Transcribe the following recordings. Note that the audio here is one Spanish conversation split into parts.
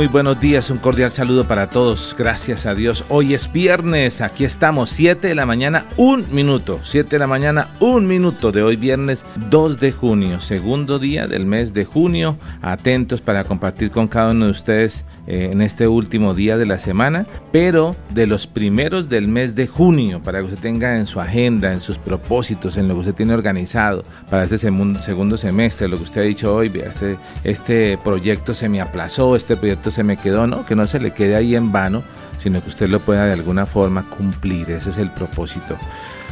Muy, buenos días, un cordial saludo para todos, gracias a Dios. Hoy es viernes, aquí estamos, 7 de la mañana, un minuto, 7 de la mañana, un minuto de hoy viernes 2 de junio, segundo día del mes de junio. Atentos para compartir con cada uno de ustedes eh, en este último día de la semana, pero de los primeros del mes de junio, para que usted tenga en su agenda, en sus propósitos, en lo que usted tiene organizado para este segundo semestre, lo que usted ha dicho hoy, este, este proyecto se me aplazó, este proyecto se me quedó, ¿no? Que no se le quede ahí en vano, sino que usted lo pueda de alguna forma cumplir. Ese es el propósito.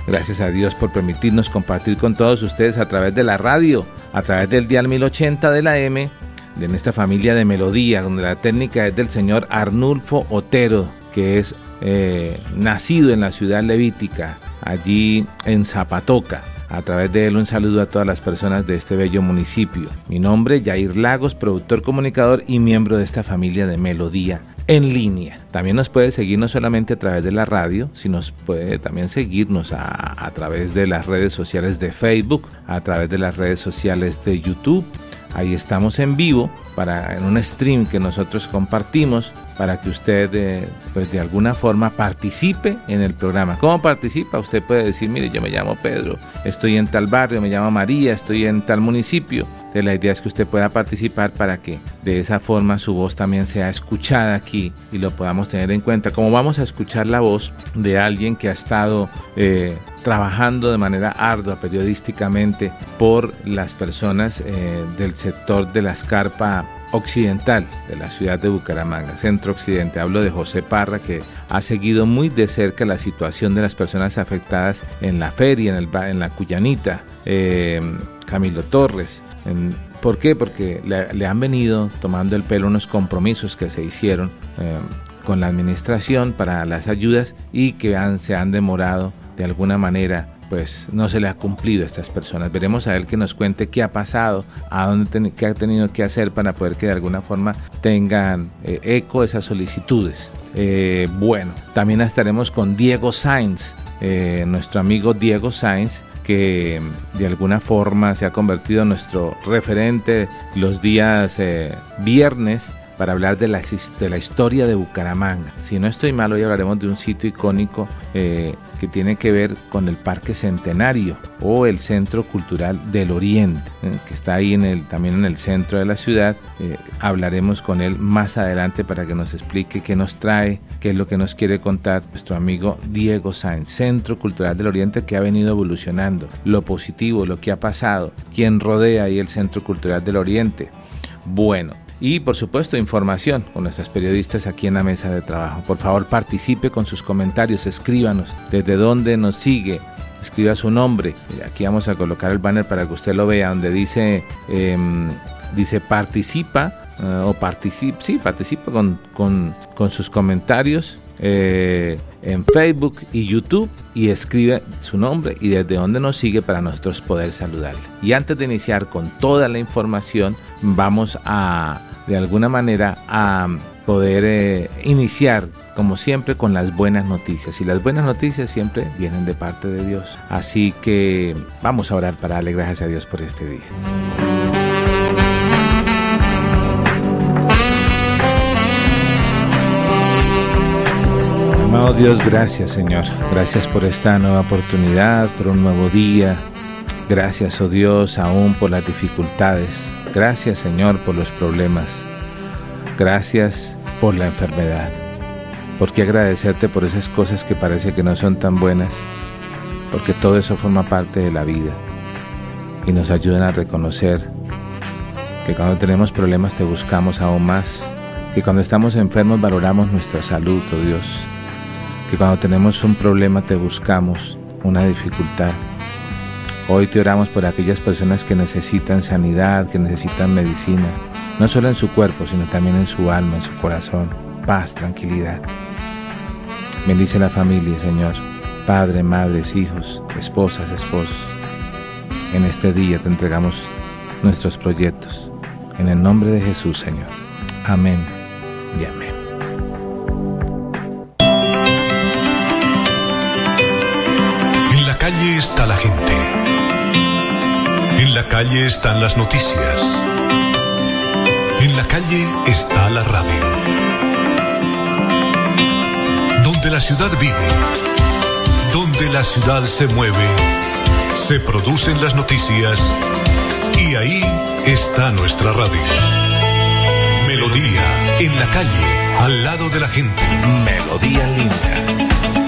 Gracias a Dios por permitirnos compartir con todos ustedes a través de la radio, a través del dial 1080 de la M, de esta familia de melodía, donde la técnica es del señor Arnulfo Otero, que es eh, nacido en la ciudad levítica, allí en Zapatoca. A través de él un saludo a todas las personas de este bello municipio. Mi nombre, Jair Lagos, productor comunicador y miembro de esta familia de Melodía en línea. También nos puede seguir no solamente a través de la radio, sino puede también seguirnos a través de las redes sociales de Facebook, a través de las redes sociales de YouTube Ahí estamos en vivo para en un stream que nosotros compartimos para que usted eh, pues de alguna forma participe en el programa. ¿Cómo participa? Usted puede decir, mire, yo me llamo Pedro, estoy en tal barrio, me llamo María, estoy en tal municipio. La idea es que usted pueda participar para que de esa forma su voz también sea escuchada aquí y lo podamos tener en cuenta. Como vamos a escuchar la voz de alguien que ha estado eh, trabajando de manera ardua periodísticamente por las personas eh, del sector de la escarpa occidental de la ciudad de Bucaramanga, centro occidente. Hablo de José Parra, que ha seguido muy de cerca la situación de las personas afectadas en la feria, en la Cuyanita. Eh, Camilo Torres. ¿Por qué? Porque le, han venido tomando el pelo unos compromisos que se hicieron eh, con la administración para las ayudas y que se han demorado de alguna manera pues no se le ha cumplido a estas personas. Veremos a él que nos cuente qué ha pasado, a dónde qué ha tenido que hacer para poder que de alguna forma tengan eh, eco esas solicitudes. Eh, bueno, también estaremos con Diego Sainz, eh, nuestro amigo Diego Sainz, que de alguna forma se ha convertido en nuestro referente los días viernes para hablar de la, de la historia de Bucaramanga. Si no estoy mal, hoy hablaremos de un sitio icónico eh, que tiene que ver con el Parque Centenario o el Centro Cultural del Oriente, eh, que está ahí también en el centro de la ciudad. Eh, hablaremos con él más adelante para que nos explique qué nos trae, qué es lo que nos quiere contar nuestro amigo Diego Sáenz, Centro Cultural del Oriente que ha venido evolucionando, lo positivo, lo que ha pasado, quién rodea ahí el Centro Cultural del Oriente. Bueno, y por supuesto información con nuestros periodistas aquí en la mesa de trabajo. Por favor participe con sus comentarios, escríbanos desde dónde nos sigue, escriba su nombre. Aquí vamos a colocar el banner para que usted lo vea, donde dice, em, dice participa eh, o participa, sí, participa con, con, sus comentarios. Eh, en Facebook y YouTube y escribe su nombre y desde dónde nos sigue para nosotros poder saludarle. Y antes de iniciar con toda la información, vamos a de alguna manera a poder eh, iniciar como siempre con las buenas noticias y las buenas noticias siempre vienen de parte de Dios así que vamos a orar para darle gracias a Dios por este día Amado Dios, gracias Señor. Gracias por esta nueva oportunidad, por un nuevo día. Gracias, oh Dios, aún por las dificultades. Gracias Señor por los problemas. Gracias por la enfermedad. ¿Por qué agradecerte por esas cosas que parece que no son tan buenas? Porque todo eso forma parte de la vida y nos ayudan a reconocer que cuando tenemos problemas te buscamos aún más, que cuando estamos enfermos valoramos nuestra salud, oh Dios, que cuando tenemos un problema te buscamos, una dificultad. Hoy te oramos por aquellas personas que necesitan sanidad, que necesitan medicina, no solo en su cuerpo, sino también en su alma, en su corazón, paz, tranquilidad. Bendice la familia, Señor. Padre, madres, hijos, esposas, esposos. En este día te entregamos nuestros proyectos. En el nombre de Jesús, Señor. Amén y amén. En la calle está la gente. En la calle están las noticias. En la calle está la radio donde la ciudad vive, donde la ciudad se mueve, se producen las noticias y ahí está nuestra radio. Melodía en la calle, al lado de la gente. Melodía en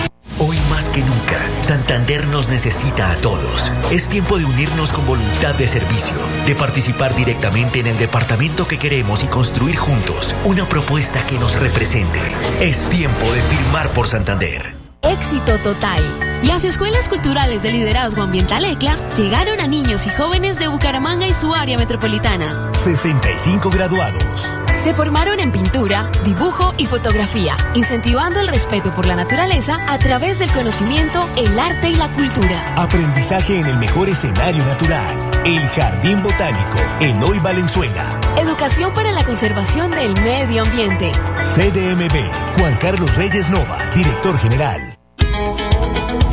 Que nunca, Santander nos necesita a todos. Es tiempo de unirnos con voluntad de servicio, de participar directamente en el departamento que queremos y construir juntos una propuesta que nos represente. Es tiempo de firmar por Santander. Éxito total. Las escuelas culturales de liderazgo ambiental ECLAS llegaron a niños y jóvenes de Bucaramanga y su área metropolitana. 65 graduados. Se formaron en pintura, dibujo y fotografía, incentivando el respeto por la naturaleza a través del conocimiento, el arte y la cultura. Aprendizaje en el mejor escenario natural. El Jardín Botánico, Eloy Valenzuela. Educación para la conservación del medio ambiente. CDMB, Juan Carlos Reyes Nova, director general.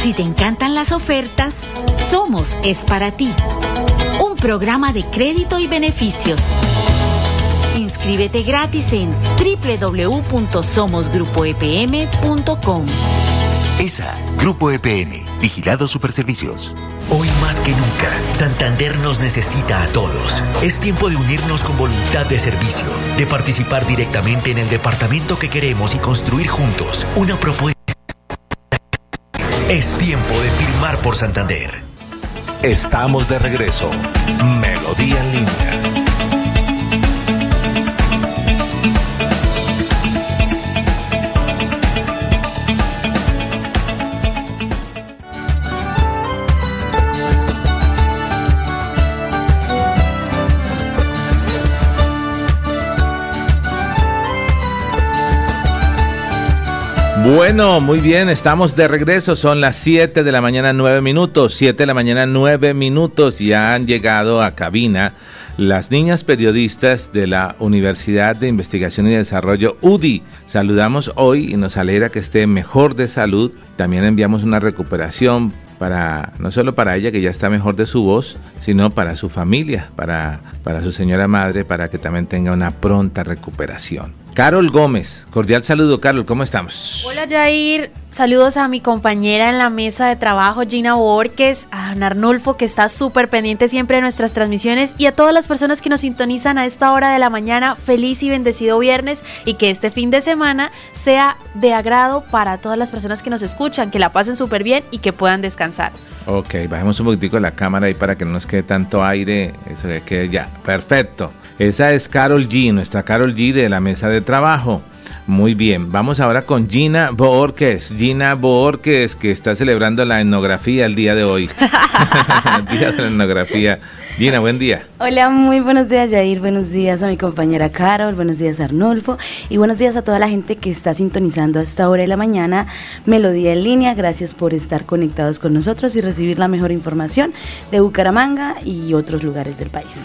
Si te encantan las ofertas, Somos es para ti. Un programa de crédito y beneficios. Inscríbete gratis en www.somosgrupoepm.com. ESA, Grupo EPM, Vigilado Superservicios. Hoy más que nunca, Santander nos necesita a todos. Es tiempo de unirnos con voluntad de servicio, de participar directamente en el departamento que queremos y construir juntos una propuesta. Es tiempo de firmar por Santander. Estamos de regreso. Melodía en línea. Bueno, muy bien, estamos de regreso. Son las 7 de la mañana, 9 minutos. 7 de la mañana, 9 minutos. Ya han llegado a cabina las niñas periodistas de la Universidad de Investigación y Desarrollo UDI. Saludamos hoy y nos alegra que esté mejor de salud. También enviamos una recuperación para no solo para ella que ya está mejor de su voz, sino para su familia, para, para su señora madre, para que también tenga una pronta recuperación. Carol Gómez, cordial saludo Carol, ¿cómo estamos? Hola Jair, saludos a mi compañera en la mesa de trabajo Gina Borges, a Don Arnulfo que está súper pendiente siempre de nuestras transmisiones y a todas las personas que nos sintonizan a esta hora de la mañana, feliz y bendecido viernes y que este fin de semana sea de agrado para todas las personas que nos escuchan, que la pasen súper bien y que puedan descansar. Ok, bajemos un poquitico la cámara ahí para que no nos quede tanto aire, eso que quede ya, perfecto. Esa es Carol G, nuestra Carol G de la mesa de trabajo. Muy bien, vamos ahora con Gina Borges. Gina Borges, que está celebrando la etnografía el día de hoy. el día de la etnografía. Gina, buen día. Hola, muy buenos días, Jair. Buenos días a mi compañera Carol. Buenos días, Arnulfo. Y buenos días a toda la gente que está sintonizando a esta hora de la mañana. Melodía en línea. Gracias por estar conectados con nosotros y recibir la mejor información de Bucaramanga y otros lugares del país.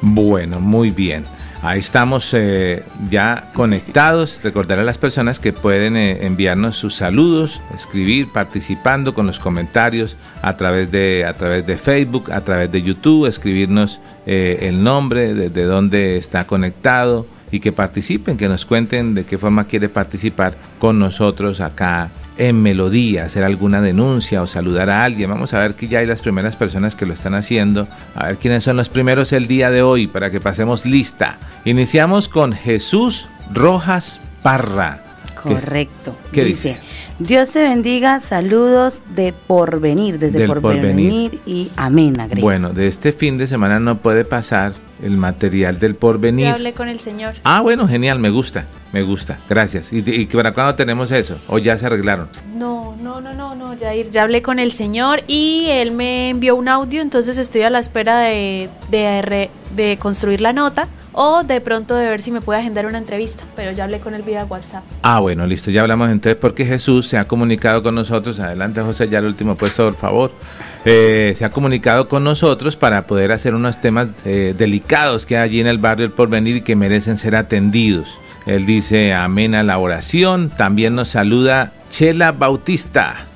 Bueno, muy bien. Ahí estamos eh, ya conectados. Recordar a las personas que pueden eh, enviarnos sus saludos, escribir, participando con los comentarios a través de, a través de Facebook, a través de YouTube, escribirnos eh, el nombre, de, de dónde está conectado y que participen, que nos cuenten de qué forma quiere participar con nosotros acá en Melodía, hacer alguna denuncia o saludar a alguien. Vamos a ver que ya hay las primeras personas que lo están haciendo. A ver quiénes son los primeros el día de hoy para que pasemos lista. Iniciamos con Jesús Rojas Parra. Correcto. ¿Qué dice? Dios te bendiga, saludos de porvenir, desde Del porvenir, Porvenir. y amén, agrega. Bueno, de este fin de semana no puede pasar el material del porvenir. Ya hablé con el señor. Ah, bueno, genial, me gusta, me gusta, gracias. ¿Y, y para cuándo tenemos eso? ¿O ya se arreglaron? No, no, no, no, no, Jair, ya hablé con el señor y él me envió un audio, entonces estoy a la espera de, de, re- de construir la nota o de pronto de ver si me puede agendar una entrevista, pero ya hablé con él vía WhatsApp. Ah, bueno, listo, ya hablamos entonces porque Jesús se ha comunicado con nosotros. Adelante, José, ya el último puesto, por favor. Eh, se ha comunicado con nosotros para poder hacer unos temas eh, delicados que hay allí en el barrio El Porvenir y que merecen ser atendidos. Él dice amén a la oración. También nos saluda Chela Bautista.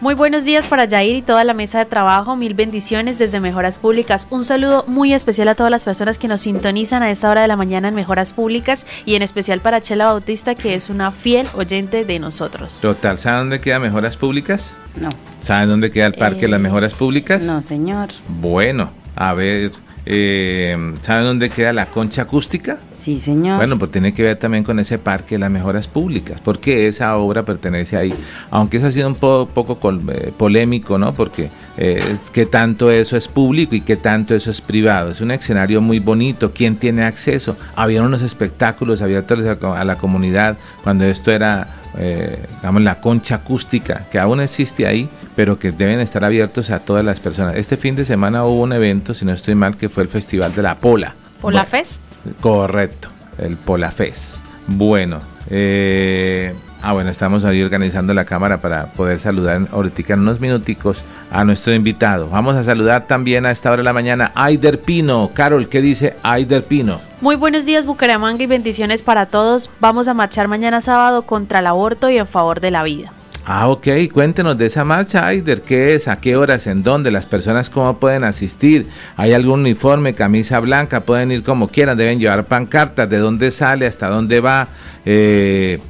Muy buenos días para Jair y toda la mesa de trabajo. Mil bendiciones desde Mejoras Públicas. Un saludo muy especial a todas las personas que nos sintonizan a esta hora de la mañana en Mejoras Públicas y en especial para Chela Bautista, que es una fiel oyente de nosotros. Total, ¿sabe dónde queda Mejoras Públicas? No, ¿Saben dónde queda el Parque de las Eh, Mejoras Públicas? no, señor. Bueno, a ver, eh, ¿saben dónde queda la concha acústica? Sí, señor. Bueno, pues tiene que ver también con ese parque de las mejoras públicas, porque esa obra pertenece ahí. Aunque eso ha sido un po- poco eh, polémico, ¿no? Porque eh, qué tanto eso es público y qué tanto eso es privado. Es un escenario muy bonito. ¿Quién tiene acceso? Había unos espectáculos abiertos a la comunidad cuando esto era, eh, digamos, la concha acústica, que aún existe ahí, pero que deben estar abiertos a todas las personas. Este fin de semana hubo un evento, si no estoy mal, que fue el Festival de la Pola. Pola Bueno, Fest. Correcto, el Polafes. Bueno, eh, ah, bueno, estamos ahí organizando la cámara para poder saludar ahorita en unos minuticos a nuestro invitado. Vamos a saludar también a esta hora de la mañana a Aider Pino. Carol, ¿qué dice Aider Pino? Muy buenos días Bucaramanga y bendiciones para todos. Vamos a marchar mañana sábado contra el aborto y en favor de la vida. Ah, ok, cuéntenos de esa marcha, Aider, ¿qué es? ¿A qué horas? ¿En dónde? ¿Las personas cómo pueden asistir? ¿Hay algún uniforme, camisa blanca? Pueden ir como quieran, deben llevar pancartas, ¿de dónde sale? ¿Hasta dónde va? Eh,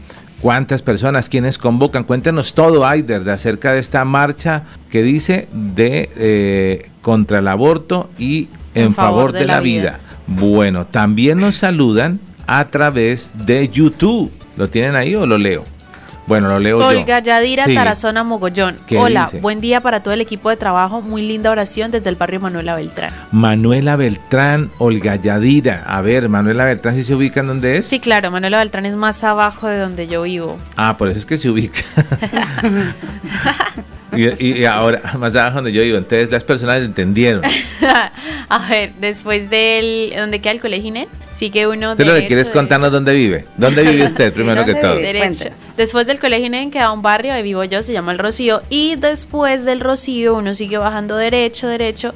¿Cuántas personas? ¿Quiénes convocan? Cuéntenos todo, Aider, de acerca de esta marcha que dice de eh, contra el aborto y en, favor, de, la, vida. Bueno, también nos saludan a través de YouTube. ¿Lo tienen ahí o lo leo? Bueno, lo leo yo. Olga Yadira Sí. Tarazona Mogollón. ¿Qué Hola, dice? buen día para todo el equipo de trabajo. Muy linda oración desde el barrio Manuela Beltrán. Manuela Beltrán, Olga Yadira. A ver, Manuela Beltrán, ¿sí se ubica en dónde es? Sí, claro, Manuela Beltrán es más abajo de donde yo vivo. Ah, por eso es que se ubica. y, y ahora, más abajo donde yo vivo, entonces las personas entendieron. a ver, después del... ¿Dónde queda el colegio Inés? Sigue uno Usted lo que derecho, quiere es derecho. contarnos dónde vive. ¿Dónde vive usted, primero que ¿Dónde todo? Derecho. Después del colegio Inés queda un barrio, ahí vivo yo, se llama el Rocío. Y después del Rocío uno sigue bajando derecho, derecho,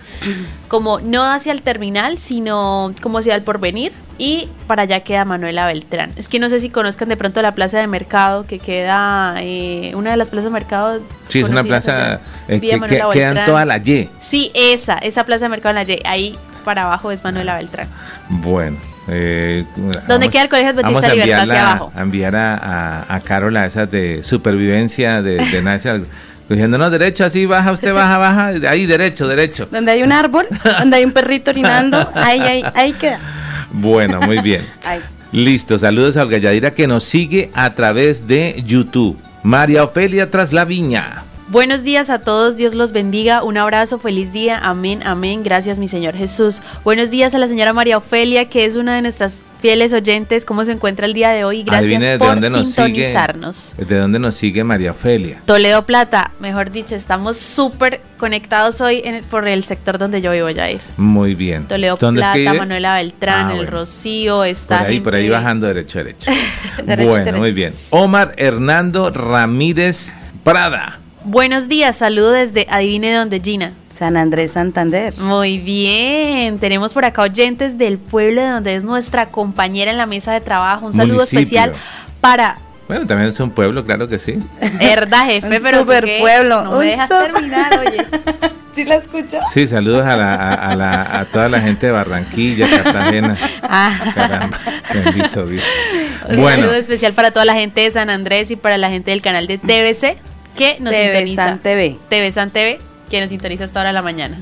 como no hacia el terminal, sino como hacia el porvenir. Y para allá queda Manuela Beltrán. Es que no sé si conozcan de pronto la plaza de mercado, que queda eh, una de las plazas de mercado. Sí, es una plaza eh, que, quedan Beltrán. toda la Y. Sí, esa, esa plaza de mercado en la Y. Ahí para abajo es Manuela Beltrán. Bueno. Eh, ¿Dónde queda el Colegio Adventista vamos a Libertad hacia abajo? A enviar a, a, a Carol a esas de supervivencia de, de National. Cogiéndonos derecho, así baja, usted baja, baja, ahí derecho, derecho. Donde hay un árbol, donde hay un perrito orinando, ahí, ahí, ahí queda. Bueno, muy bien. Listo, saludos a Olga Yadira que nos sigue a través de YouTube. María Ofelia tras la viña. Buenos días a todos, Dios los bendiga, un abrazo, feliz día, amén, amén, gracias mi Señor Jesús. Buenos días a la señora María Ofelia, que es una de nuestras fieles oyentes, ¿cómo se encuentra el día de hoy? Gracias Adivine por dónde sintonizarnos. sigue. ¿De dónde nos sigue María Ofelia? Toledo Plata, mejor dicho, estamos súper conectados hoy en el- por el sector donde yo vivo, Jair. Muy bien. Toledo ¿Dónde es que Plata? Manuela Beltrán, Ah, el bueno. Rocío, está Por ahí, por ahí gente- bajando derecho, derecho. Derecho, bueno, derecho. muy bien. Omar Hernando Ramírez Prada. Buenos días, saludo desde Adivine donde Gina. San Andrés Santander. Muy bien, tenemos por acá oyentes del pueblo de donde es nuestra compañera en la mesa de trabajo. Un saludo especial para bueno, también es un pueblo, claro que sí. Verdad, jefe, pero super pueblo. No me dejas terminar, oye. ¿Sí la escucho? Sí, saludos a, la, a, la, a, toda la gente de Barranquilla, Cartagena. Ah. Caramba, bendito Dios. Un saludo especial para toda la gente de San Andrés y para la gente del canal de TVC que nos TV sintoniza. San TV. TV San TV, que nos sintoniza hasta ahora de la mañana.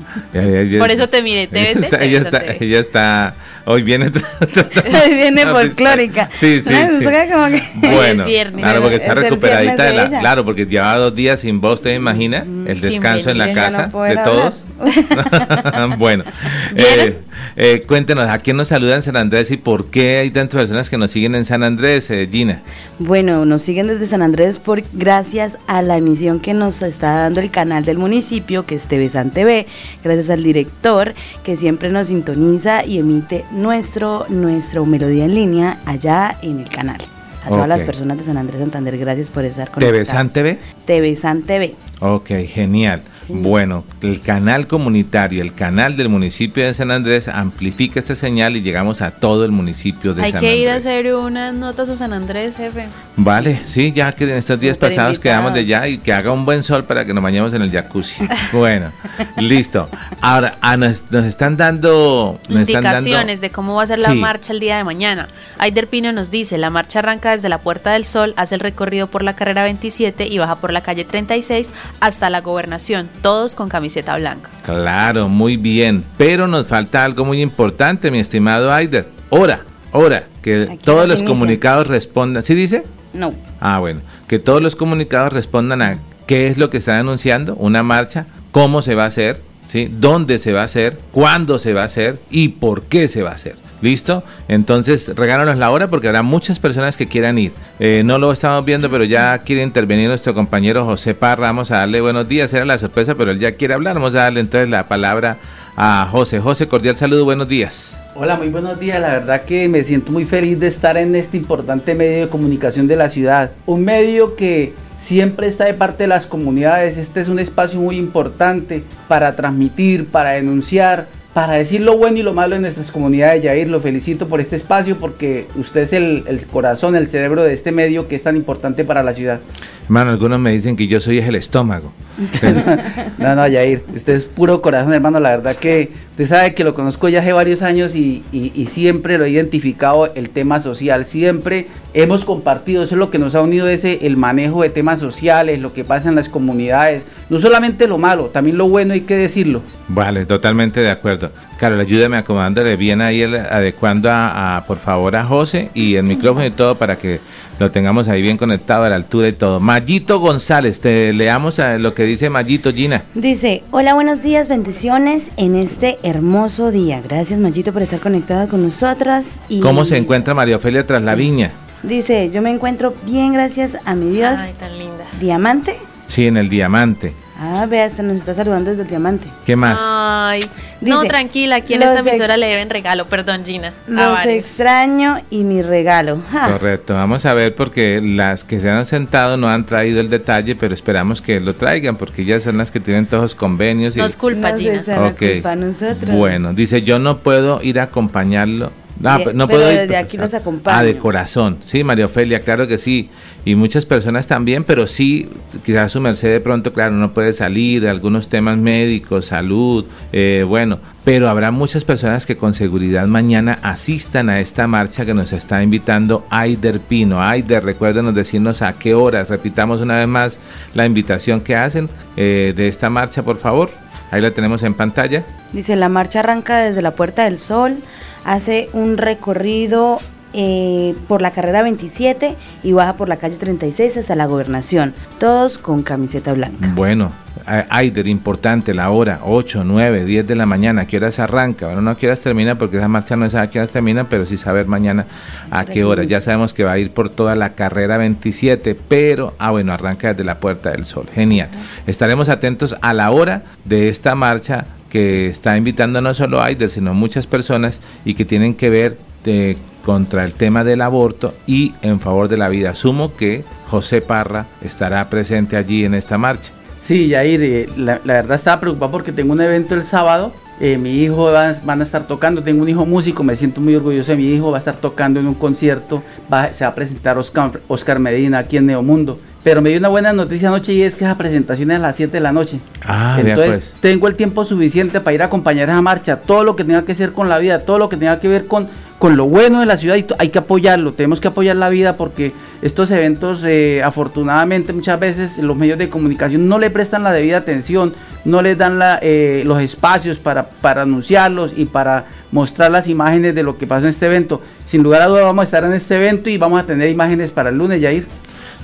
Por eso te mire, TVC. Ella está, ella está, ella está Hoy viene. Hoy viene folclórica. Sí, sí, sí. Como que... Bueno, claro, porque está Es el recuperadita de la. ella. Claro, porque llevaba dos días sin voz, ¿te imagina? El sin descanso en la no casa de todos. bueno, eh, eh, cuéntenos, ¿a quién nos saluda en San Andrés y por qué hay tantas personas que nos siguen en San Andrés, eh, Gina? Bueno, nos siguen desde San Andrés por gracias a la emisión que nos está dando el canal del municipio, que es TV San TV, gracias al director que siempre nos sintoniza y emite nuestro nuestro melodía en línea allá en el canal. A todas las personas de San Andrés Santander, gracias por estar con ¿TV San TV? TV San TV. Ok, genial. Bueno, el canal comunitario, el canal del municipio de San Andrés amplifica esta señal y llegamos a todo el municipio de Hay San que ir a Andrés. hacer unas notas a San Andrés, jefe. Vale, sí, ya que en estos días pasados quedamos de allá y que haga un buen sol para que nos bañemos en el jacuzzi. bueno, listo. Ahora, ah, nos, nos están dando... Nos están dando- Indicaciones de cómo va a ser la Sí. marcha el día de mañana. Aider Pino nos dice, la marcha arranca desde la Puerta del Sol, hace el recorrido por la carrera 27 y baja por la calle 36 hasta la gobernación, todos con camiseta blanca. Claro, muy bien. Pero nos falta algo muy importante, mi estimado Aider. Hora, hora. Que Aquí todos los inicia. comunicados respondan. ¿Sí dice? No. Ah, bueno. Que todos los comunicados respondan a qué es lo que están anunciando, una marcha, cómo se va a hacer, ¿sí? dónde se va a hacer, cuándo se va a hacer y por qué se va a hacer. ¿Listo? Entonces, regálanos la hora porque habrá muchas personas que quieran ir. Eh, no lo estamos viendo, pero ya quiere intervenir nuestro compañero José Parra. Vamos a darle buenos días. Era la sorpresa, pero él ya quiere hablar. Vamos a darle entonces la palabra a José. José, cordial saludo, buenos días. Hola, muy buenos días. La verdad que me siento muy feliz de estar en este importante medio de comunicación de la ciudad. Un medio que siempre está de parte de las comunidades. Este es un espacio muy importante para transmitir, para denunciar, para decir lo bueno y lo malo en nuestras comunidades. Yair, lo felicito por este espacio porque usted es el, el corazón, el cerebro de este medio que es tan importante para la ciudad. Hermano, algunos me dicen que yo soy el estómago. No, no, Yair, usted es puro corazón, hermano. La verdad que usted sabe que lo conozco ya hace varios años y, y- y siempre lo he identificado el tema social. Siempre hemos compartido, eso es lo que nos ha unido, ese el manejo de temas sociales, lo que pasa en las comunidades. No solamente lo malo, también lo bueno hay que decirlo. Vale, totalmente de acuerdo. Carol, ayúdame acomodándole bien ahí, el- adecuando a, a, por favor a José y el micrófono y todo para que lo tengamos ahí bien conectado a la altura y todo. Mayito González, te leamos a lo que dice Mayito Gina. Dice, hola, buenos días, bendiciones en este hermoso día. Gracias, Mayito, por estar conectada con nosotras. Y ¿Cómo se encuentra María Ofelia tras la viña? Dice, yo me encuentro bien, gracias a mi Dios. Ay, tan linda. Diamante. Sí, en el diamante. Ah, vea, se nos está saludando desde el Diamante. ¿Qué más? Ay, no, tranquila, aquí en esta ex- emisora le deben regalo, perdón Gina. a Los extraño y mi regalo. Ja. Correcto, vamos a ver porque las que se han sentado no han traído el detalle, pero esperamos que lo traigan porque ellas son las que tienen todos los convenios. Y, Nos culpa Gina. culpa a nosotros. Bueno, dice yo no puedo ir a acompañarlo. Ah, pe- no pero puedo ir. desde aquí los acompaño. Ah, de corazón. Sí, María Ofelia, claro que sí. Y muchas personas también, pero sí, quizás su merced de pronto, claro, no puede salir, algunos temas médicos, salud, eh, bueno. Pero habrá muchas personas que con seguridad mañana asistan a esta marcha que nos está invitando Aider Pino. Aider, recuérdenos decirnos a qué horas. Repitamos una vez más la invitación que hacen eh, de esta marcha, por favor. Ahí la tenemos en pantalla. Dice, la marcha arranca desde la Puerta del Sol, hace un recorrido eh, por la carrera 27 y baja por la calle 36 hasta la gobernación, todos con camiseta blanca. Bueno, Aider, importante, la hora, 8, 9, 10 de la mañana, ¿a qué horas arranca? Bueno, no a qué horas termina, porque esa marcha no sabe a qué horas termina, pero sí saber mañana a qué hora. Ya sabemos que va a ir por toda la carrera 27, pero, ah, bueno, arranca desde la Puerta del Sol. Genial. Estaremos atentos a la hora de esta marcha que está invitando no solo a Aider, sino muchas personas y que tienen que ver de- contra el tema del aborto y en favor de la vida. Asumo que José Parra estará presente allí en esta marcha. Sí, Yair, eh, la, verdad estaba preocupado porque tengo un evento el sábado. Eh, mi hijo va, van a estar tocando, tengo un hijo músico, me siento muy orgulloso de mi hijo, va a estar tocando en un concierto, se va a presentar Oscar, Oscar Medina aquí en Neomundo. Pero me dio una buena noticia anoche y es que esa presentación es a las 7 de la noche. Ah, Entonces pues. tengo el tiempo suficiente para ir a acompañar esa marcha, todo lo que tenga que ver con la vida, todo lo que tenga que ver con, con lo bueno de la ciudad y hay que apoyarlo, tenemos que apoyar la vida porque estos eventos eh, afortunadamente muchas veces los medios de comunicación no le prestan la debida atención, no les dan la, eh, los espacios para, para anunciarlos y para mostrar las imágenes de lo que pasa en este evento. Sin lugar a dudas vamos a estar en este evento y vamos a tener imágenes para el lunes, Yair.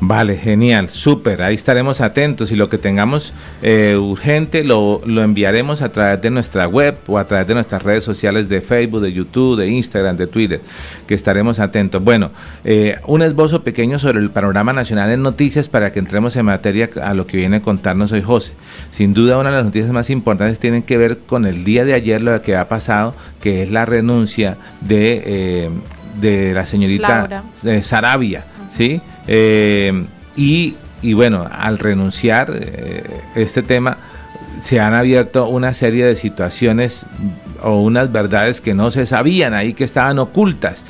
Vale, genial, súper, ahí estaremos atentos y lo que tengamos eh, urgente lo, lo, enviaremos a través de nuestra web o a través de nuestras redes sociales de Facebook, de YouTube, de Instagram, de Twitter, que estaremos atentos. Bueno, eh, un esbozo pequeño sobre el panorama nacional en noticias para que entremos en materia a lo que viene a contarnos hoy José. Sin duda una de las noticias más importantes tienen que ver con el día de ayer, lo que ha pasado, que es la renuncia de, eh, de la señorita Sarabia, ¿sí? Eh, y, y, bueno, al renunciar eh, este tema, se han abierto una serie de situaciones o unas verdades que no se sabían ahí, que estaban ocultas,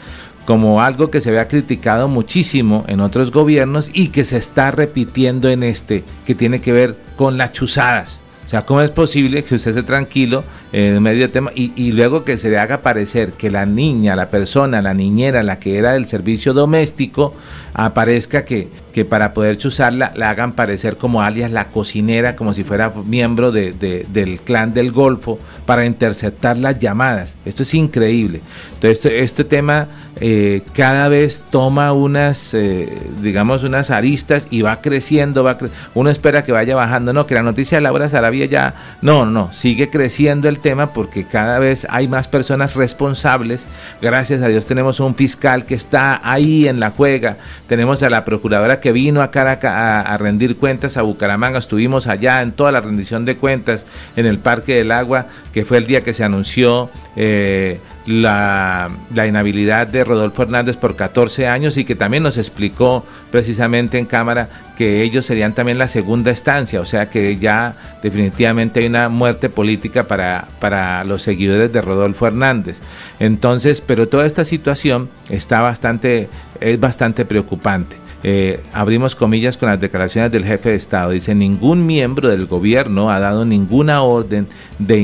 como algo que se había criticado muchísimo en otros gobiernos y que se está repitiendo en este, que tiene que ver con las chuzadas. O sea, ¿cómo es posible que usted esté tranquilo en medio de tema y, y, luego que se le haga parecer que la niña, la persona, la niñera, la que era del servicio doméstico, aparezca que, que para poder chuzarla la hagan parecer como alias la cocinera, como si fuera miembro de, de, del clan del Golfo, para interceptar las llamadas. Esto es increíble. Entonces, este, este tema eh, cada vez toma unas, eh, digamos, unas aristas y va creciendo. Va cre Uno espera que vaya bajando, no, que la noticia de Laura Sarabia ya, no, no, sigue creciendo el tema porque cada vez hay más personas responsables. Gracias a Dios tenemos un fiscal que está ahí en la juega. Tenemos a la procuradora que vino a, a, rendir cuentas a Bucaramanga. Estuvimos allá en toda la rendición de cuentas en el Parque del Agua, que fue el día que se anunció eh, la, inhabilidad de Rodolfo Hernández por 14 años y que también nos explicó precisamente en cámara que ellos serían también la segunda estancia, o sea que ya definitivamente hay una muerte política para, para los seguidores de Rodolfo Hernández. Entonces, pero toda esta situación está bastante, es bastante preocupante. Eh, abrimos comillas con las declaraciones del jefe de Estado. Dice, ningún miembro del gobierno ha dado ninguna orden de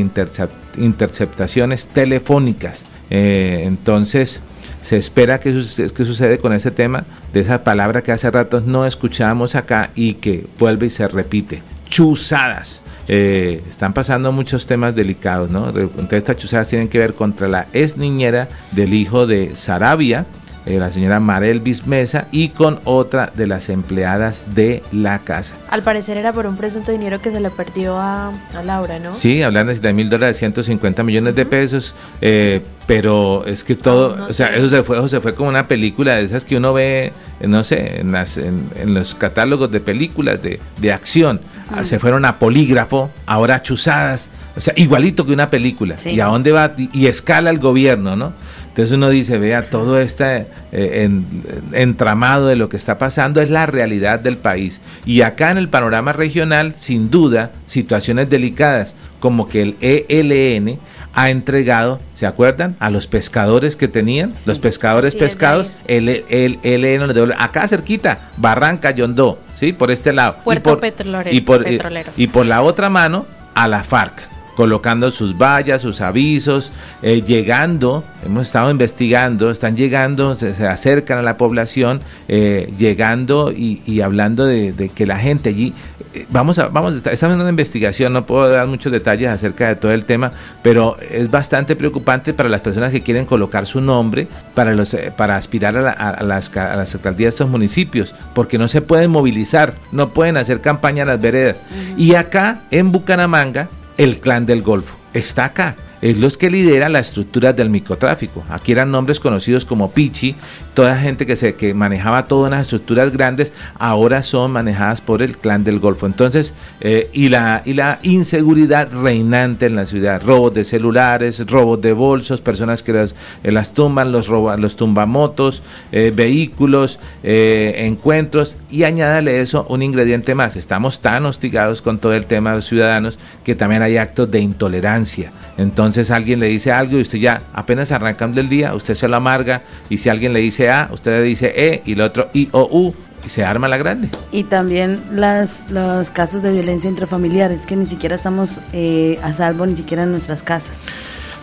interceptaciones telefónicas. Eh, entonces, se espera que, que sucede con este tema de esa palabra que hace rato no escuchábamos acá y que vuelve y se repite. Chuzadas. Eh, están pasando muchos temas delicados, ¿no? Entonces, estas chuzadas tienen que ver contra la ex niñera del hijo de Sarabia, eh, la señora Marelvis Mesa y con otra de las empleadas de la casa. Al parecer era por un presunto dinero que se le perdió a, a Laura, ¿no? Sí, hablan de mil dólares, 150 millones de pesos, eh, pero es que todo, no, o sea, sé. eso se fue, eso se fue como una película de esas que uno ve, no sé, en, las, en, en los catálogos de películas de, de acción. Mm. Se fueron a polígrafo, ahora chuzadas, o sea, igualito que una película. Sí. ¿Y a dónde va? Y, y escala el gobierno, ¿no? Entonces uno dice, vea, todo este eh, en, entramado de lo que está pasando es la realidad del país. Y acá en el panorama regional, sin duda, situaciones delicadas, como que el ELN ha entregado, ¿se acuerdan? A los pescadores que tenían, sí. los pescadores sí, pescados, el, el, el ELN, acá cerquita, Barranca, Yondó, ¿sí? Por este lado. Puerto y por, petrolero, y por, petrolero. Y por la otra mano, a la FARC colocando sus vallas, sus avisos, eh, llegando, hemos estado investigando, están llegando, se, se acercan a la población, eh, llegando y, y hablando de, de, que la gente allí, eh, vamos a, vamos, estamos en una investigación, no puedo dar muchos detalles acerca de todo el tema, pero es bastante preocupante para las personas que quieren colocar su nombre para, los, eh, para aspirar a, la, a, las, a las alcaldías de estos municipios, porque no se pueden movilizar, no pueden hacer campaña en las veredas. Uh -huh. Y acá en Bucaramanga, el clan del Golfo. Está acá. Es los que lidera las estructuras del microtráfico. Aquí eran nombres conocidos como Pichi, toda gente que se que manejaba todas las estructuras grandes, ahora son manejadas por el clan del Golfo. Entonces, eh, y, la, y la inseguridad reinante en la ciudad, robos de celulares, robos de bolsos, personas que las, eh, las tumban, los, roban, los tumbamotos, eh, vehículos, encuentros, y añádale eso un ingrediente más. Estamos tan hostigados con todo el tema de los ciudadanos que también hay actos de intolerancia. Entonces alguien le dice algo y usted ya apenas arrancando el día, usted se lo amarga y si alguien le dice A, usted dice E y el otro I o U y se arma la grande. Y también las, los casos de violencia intrafamiliares, que ni siquiera estamos eh, a salvo ni siquiera en nuestras casas.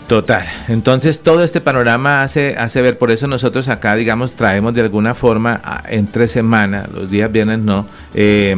Total. Entonces todo este panorama hace, hace ver, por eso nosotros acá, digamos, traemos de alguna forma entre semana, los días viernes no, eh,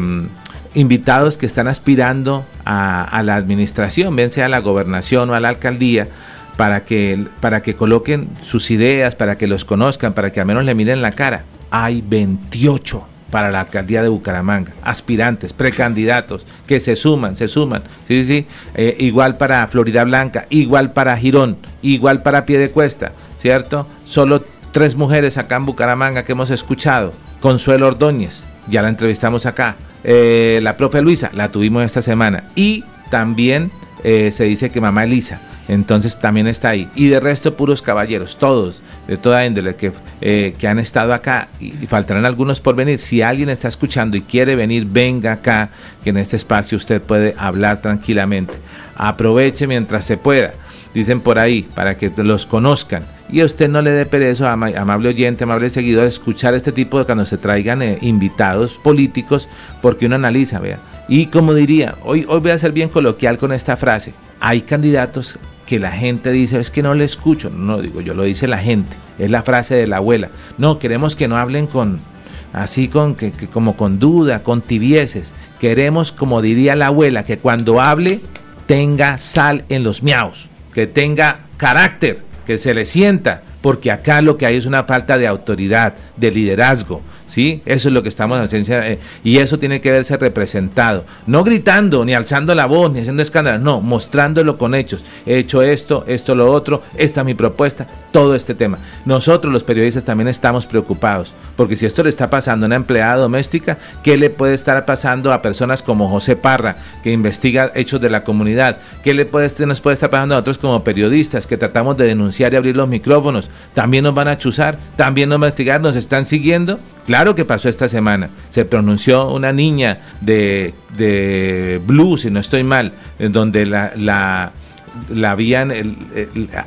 invitados que están aspirando a, la administración, bien sea a la gobernación o a la alcaldía, para que, para que coloquen sus ideas, para que los conozcan, para que al menos le miren la cara. Hay 28 para la alcaldía de Bucaramanga, aspirantes, precandidatos, que se suman, se suman, sí, sí, eh, igual para Florida Blanca, igual para Girón, igual para Piedecuesta, ¿cierto? Solo tres mujeres acá en Bucaramanga que hemos escuchado, Consuelo Ordóñez, ya la entrevistamos acá, eh, la profe Luisa, la tuvimos esta semana. Y también eh, se dice que mamá Elisa. Entonces también está ahí. Y de resto, puros caballeros, todos, de toda índole, que, eh, que han estado acá. Y, faltarán algunos por venir. Si alguien está escuchando y quiere venir, venga acá, que en este espacio usted puede hablar tranquilamente. Aproveche mientras se pueda. Dicen por ahí, para que los conozcan y a usted no le dé perezo, amable oyente, amable seguidor, escuchar este tipo de cuando se traigan eh, invitados políticos, porque uno analiza, vea. Y como diría, hoy, hoy voy a ser bien coloquial con esta frase, hay candidatos que la gente dice, es que no le escucho, no digo, yo lo dice la gente, es la frase de la abuela, no, queremos que no hablen con, así con, que, como con duda, con tibieces, queremos, como diría la abuela, que cuando hable tenga sal en los miaos, que tenga carácter, que se le sienta, porque acá lo que hay es una falta de autoridad, de liderazgo, ¿sí? Eso es lo que estamos haciendo eh, y eso tiene que verse representado, no gritando, ni alzando la voz, ni haciendo escándalo, no, mostrándolo con hechos. He hecho esto, esto, lo otro, esta es mi propuesta, todo este tema. Nosotros los periodistas también estamos preocupados, porque si esto le está pasando a una empleada doméstica, ¿qué le puede estar pasando a personas como José Parra, que investiga hechos de la comunidad? ¿Qué le puede, nos puede estar pasando a nosotros como periodistas, que tratamos de denunciar y abrir los micrófonos? ¿También nos van a chuzar? ¿También nos van a investigar? ¿Nos están siguiendo? Claro que pasó esta semana. Se pronunció una niña de, de Blue, si no estoy mal, en donde la, la habían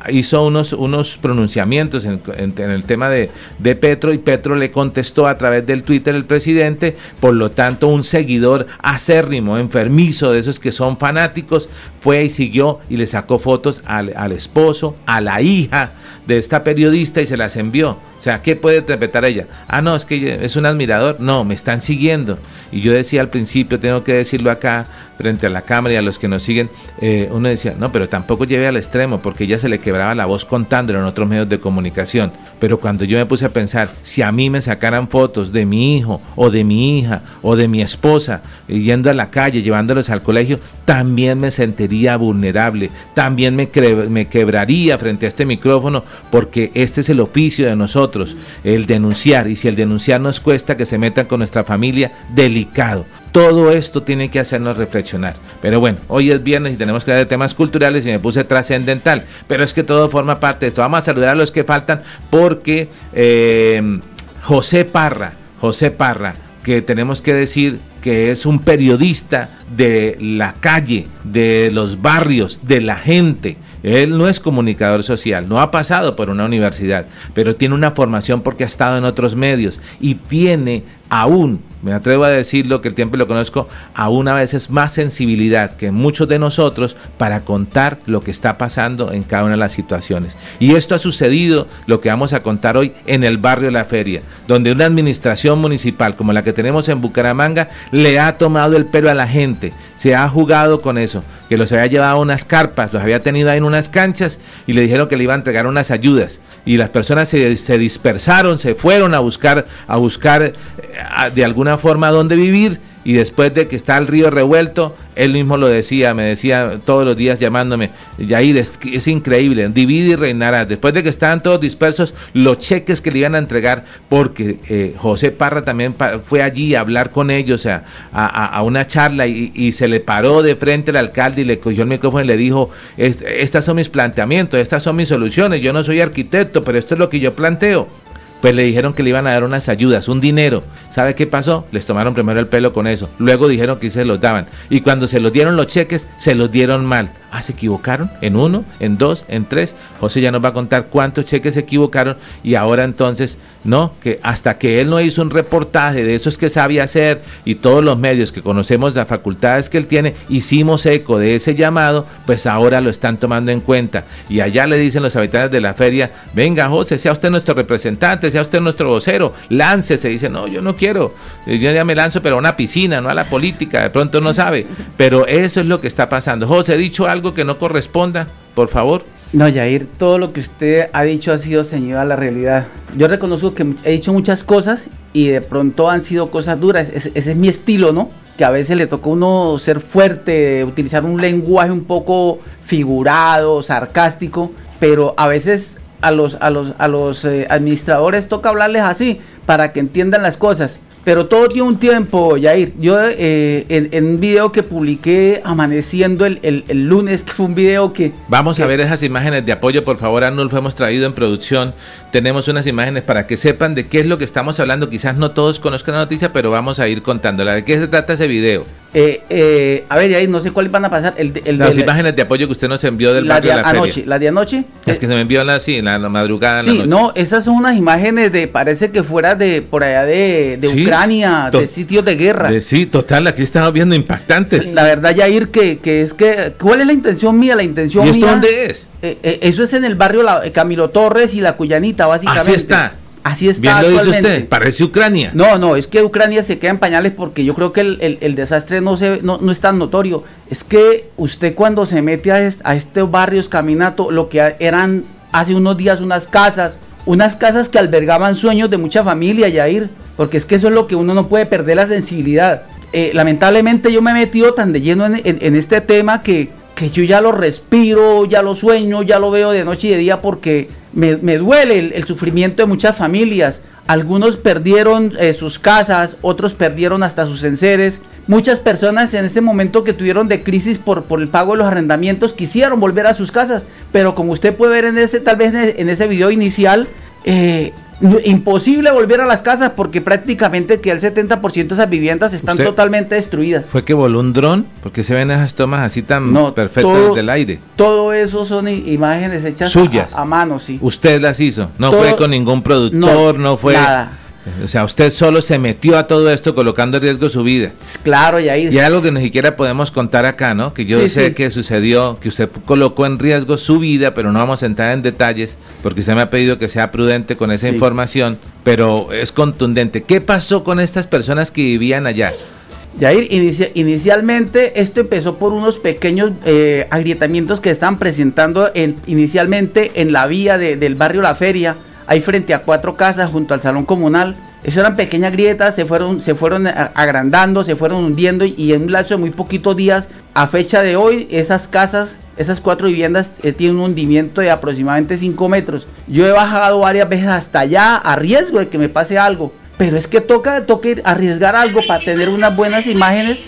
hizo unos unos pronunciamientos en, el tema de, de, Petro y Petro le contestó a través del Twitter el presidente, por lo tanto un seguidor acérrimo, enfermizo de esos que son fanáticos, fue y siguió y le sacó fotos al, al esposo, a la hija de esta periodista y se las envió. O sea, ¿qué puede interpretar ella? Ah, no, es que es un admirador. No, me están siguiendo. Y yo decía al principio, tengo que decirlo acá, frente a la cámara y a los que nos siguen, eh, uno decía, no, pero tampoco lleve al extremo, porque ella se le quebraba la voz contándolo en otros medios de comunicación. Pero cuando yo me puse a pensar, si a mí me sacaran fotos de mi hijo, o de mi hija, o de mi esposa, yendo a la calle, llevándolos al colegio, también me sentiría vulnerable, también me, me quebraría frente a este micrófono, porque este es el oficio de nosotros, el denunciar, y si el denunciar nos cuesta que se metan con nuestra familia, delicado. Todo esto tiene que hacernos reflexionar. Pero bueno, hoy es viernes y tenemos que hablar de temas culturales y me puse trascendental. Pero es que todo forma parte de esto. Vamos a saludar a los que faltan porque eh, José Parra, José Parra, que tenemos que decir que es un periodista de la calle, de los barrios, de la gente. Él no es comunicador social, no ha pasado por una universidad, pero tiene una formación porque ha estado en otros medios y tiene aún me atrevo a decirlo, que el tiempo lo conozco, aún a veces más sensibilidad que muchos de nosotros para contar lo que está pasando en cada una de las situaciones. Y esto ha sucedido, lo que vamos a contar hoy, en el barrio La Feria, donde una administración municipal como la que tenemos en Bucaramanga le ha tomado el pelo a la gente, se ha jugado con eso, que los había llevado a unas carpas, los había tenido ahí en unas canchas y le dijeron que le iban a entregar unas ayudas. Y las personas se, se dispersaron, se fueron a buscar, a buscar eh, de alguna forma dónde vivir y después de que está el río revuelto, él mismo lo decía, me decía todos los días llamándome, Yair, es, es increíble, divide y reinará. Después de que estaban todos dispersos, los cheques que le iban a entregar, porque eh, José Parra también fue allí a hablar con ellos, a, a, una charla, y, se le paró de frente al alcalde y le cogió el micrófono y le dijo, estas son mis planteamientos, estas son mis soluciones, yo no soy arquitecto, pero esto es lo que yo planteo pues le dijeron que le iban a dar unas ayudas, un dinero. ¿Sabe qué pasó? Les tomaron primero el pelo con eso. Luego dijeron que se los daban. Y cuando se los dieron los cheques, se los dieron mal. Ah, se equivocaron en uno, en dos, en tres. José ya nos va a contar cuántos cheques se equivocaron y ahora entonces, no, que hasta que él no hizo un reportaje de esos que sabía hacer y todos los medios que conocemos las facultades que él tiene, hicimos eco de ese llamado, pues ahora lo están tomando en cuenta. Y allá le dicen los habitantes de la feria, venga José, sea usted nuestro representante, sea usted nuestro vocero, láncese. Dice, no, yo no quiero, yo ya me lanzo, pero a una piscina, no a la política, de pronto no sabe. Pero eso es lo que está pasando. José, he dicho algo que no corresponda, por favor. No, Yair, todo lo que usted ha dicho ha sido ceñido a la realidad. Yo reconozco que he dicho muchas cosas y de pronto han sido cosas duras. Ese, es mi estilo, ¿no? Que a veces le toca a uno ser fuerte, utilizar un lenguaje un poco figurado, sarcástico, pero a veces a los, a los, a los eh, administradores toca hablarles así para que entiendan las cosas. Pero todo tiene un tiempo, Yair. Yo eh, en, un video que publiqué amaneciendo el, el, lunes, que fue un video que... Vamos a ver esas imágenes de apoyo, por favor, Arnulfo, hemos traído en producción. Tenemos unas imágenes para que sepan de qué es lo que estamos hablando. Quizás no todos conozcan la noticia, pero vamos a ir contándola. ¿De qué se trata ese video? Eh, eh, a ver, ahí no sé cuáles van a pasar. El, Las imágenes de apoyo que usted nos envió del barrio de, la anoche, ¿La de anoche? Es que se me envió la, sí, en la, madrugada. sí, no, esas son unas imágenes de, parece que fuera de por allá de, Ucrania, de sitios de guerra. sí, total, aquí estamos viendo impactantes. la verdad, Yair, que, que es que, ¿cuál es la intención mía? La intención ¿Y esto dónde es? Eh, eso es en el barrio Camilo Torres y la Cuyanita, básicamente. Así está. Así está. Bien lo dice usted, parece Ucrania. No, no, es que Ucrania se queda en pañales porque yo creo que el, desastre no, se, no, no, es tan notorio. Es que usted cuando se mete a, a estos barrios caminato, lo que eran hace unos días unas casas, unas casas que albergaban sueños de mucha familia, Yair, porque es que eso es lo que uno no puede perder la sensibilidad. Eh, lamentablemente yo me he metido tan de lleno en, este tema que, que yo ya lo respiro, ya lo sueño, ya lo veo de noche y de día porque me, duele el, sufrimiento de muchas familias. Algunos perdieron eh, sus casas, otros perdieron hasta sus enseres. Muchas personas en este momento que tuvieron de crisis por, por el pago de los arrendamientos quisieron volver a sus casas, pero como usted puede ver en ese, tal vez en ese video inicial, eh, imposible volver a las casas porque prácticamente que el 70% de esas viviendas están totalmente destruidas. ¿Fue que voló un dron? Porque se ven esas tomas así tan perfectas del aire. Todo eso son imágenes hechas Suyas. A, mano, sí. Usted las hizo, no fue con ningún productor, no, fue... Nada. O sea, usted solo se metió a todo esto colocando en riesgo su vida. Claro, y ahí. Y algo que ni siquiera podemos contar acá, ¿no? Que yo sé que sucedió, que usted colocó en riesgo su vida, pero no vamos a entrar en detalles, porque usted me ha pedido que sea prudente con esa información, pero es contundente. ¿Qué pasó con estas personas que vivían allá? Yair, inicialmente esto empezó por unos pequeños eh, agrietamientos que están presentando en, inicialmente en la vía del barrio La Feria ahí frente a cuatro casas junto al salón comunal. Eso eran pequeñas grietas, se fueron, se fueron agrandando, se fueron hundiendo y, en un lapso de muy poquitos días, a fecha de hoy, esas casas, esas cuatro viviendas eh, tienen un hundimiento de aproximadamente 5 metros. Yo he bajado varias veces hasta allá a riesgo de que me pase algo, pero es que toca, toca arriesgar algo para tener unas buenas imágenes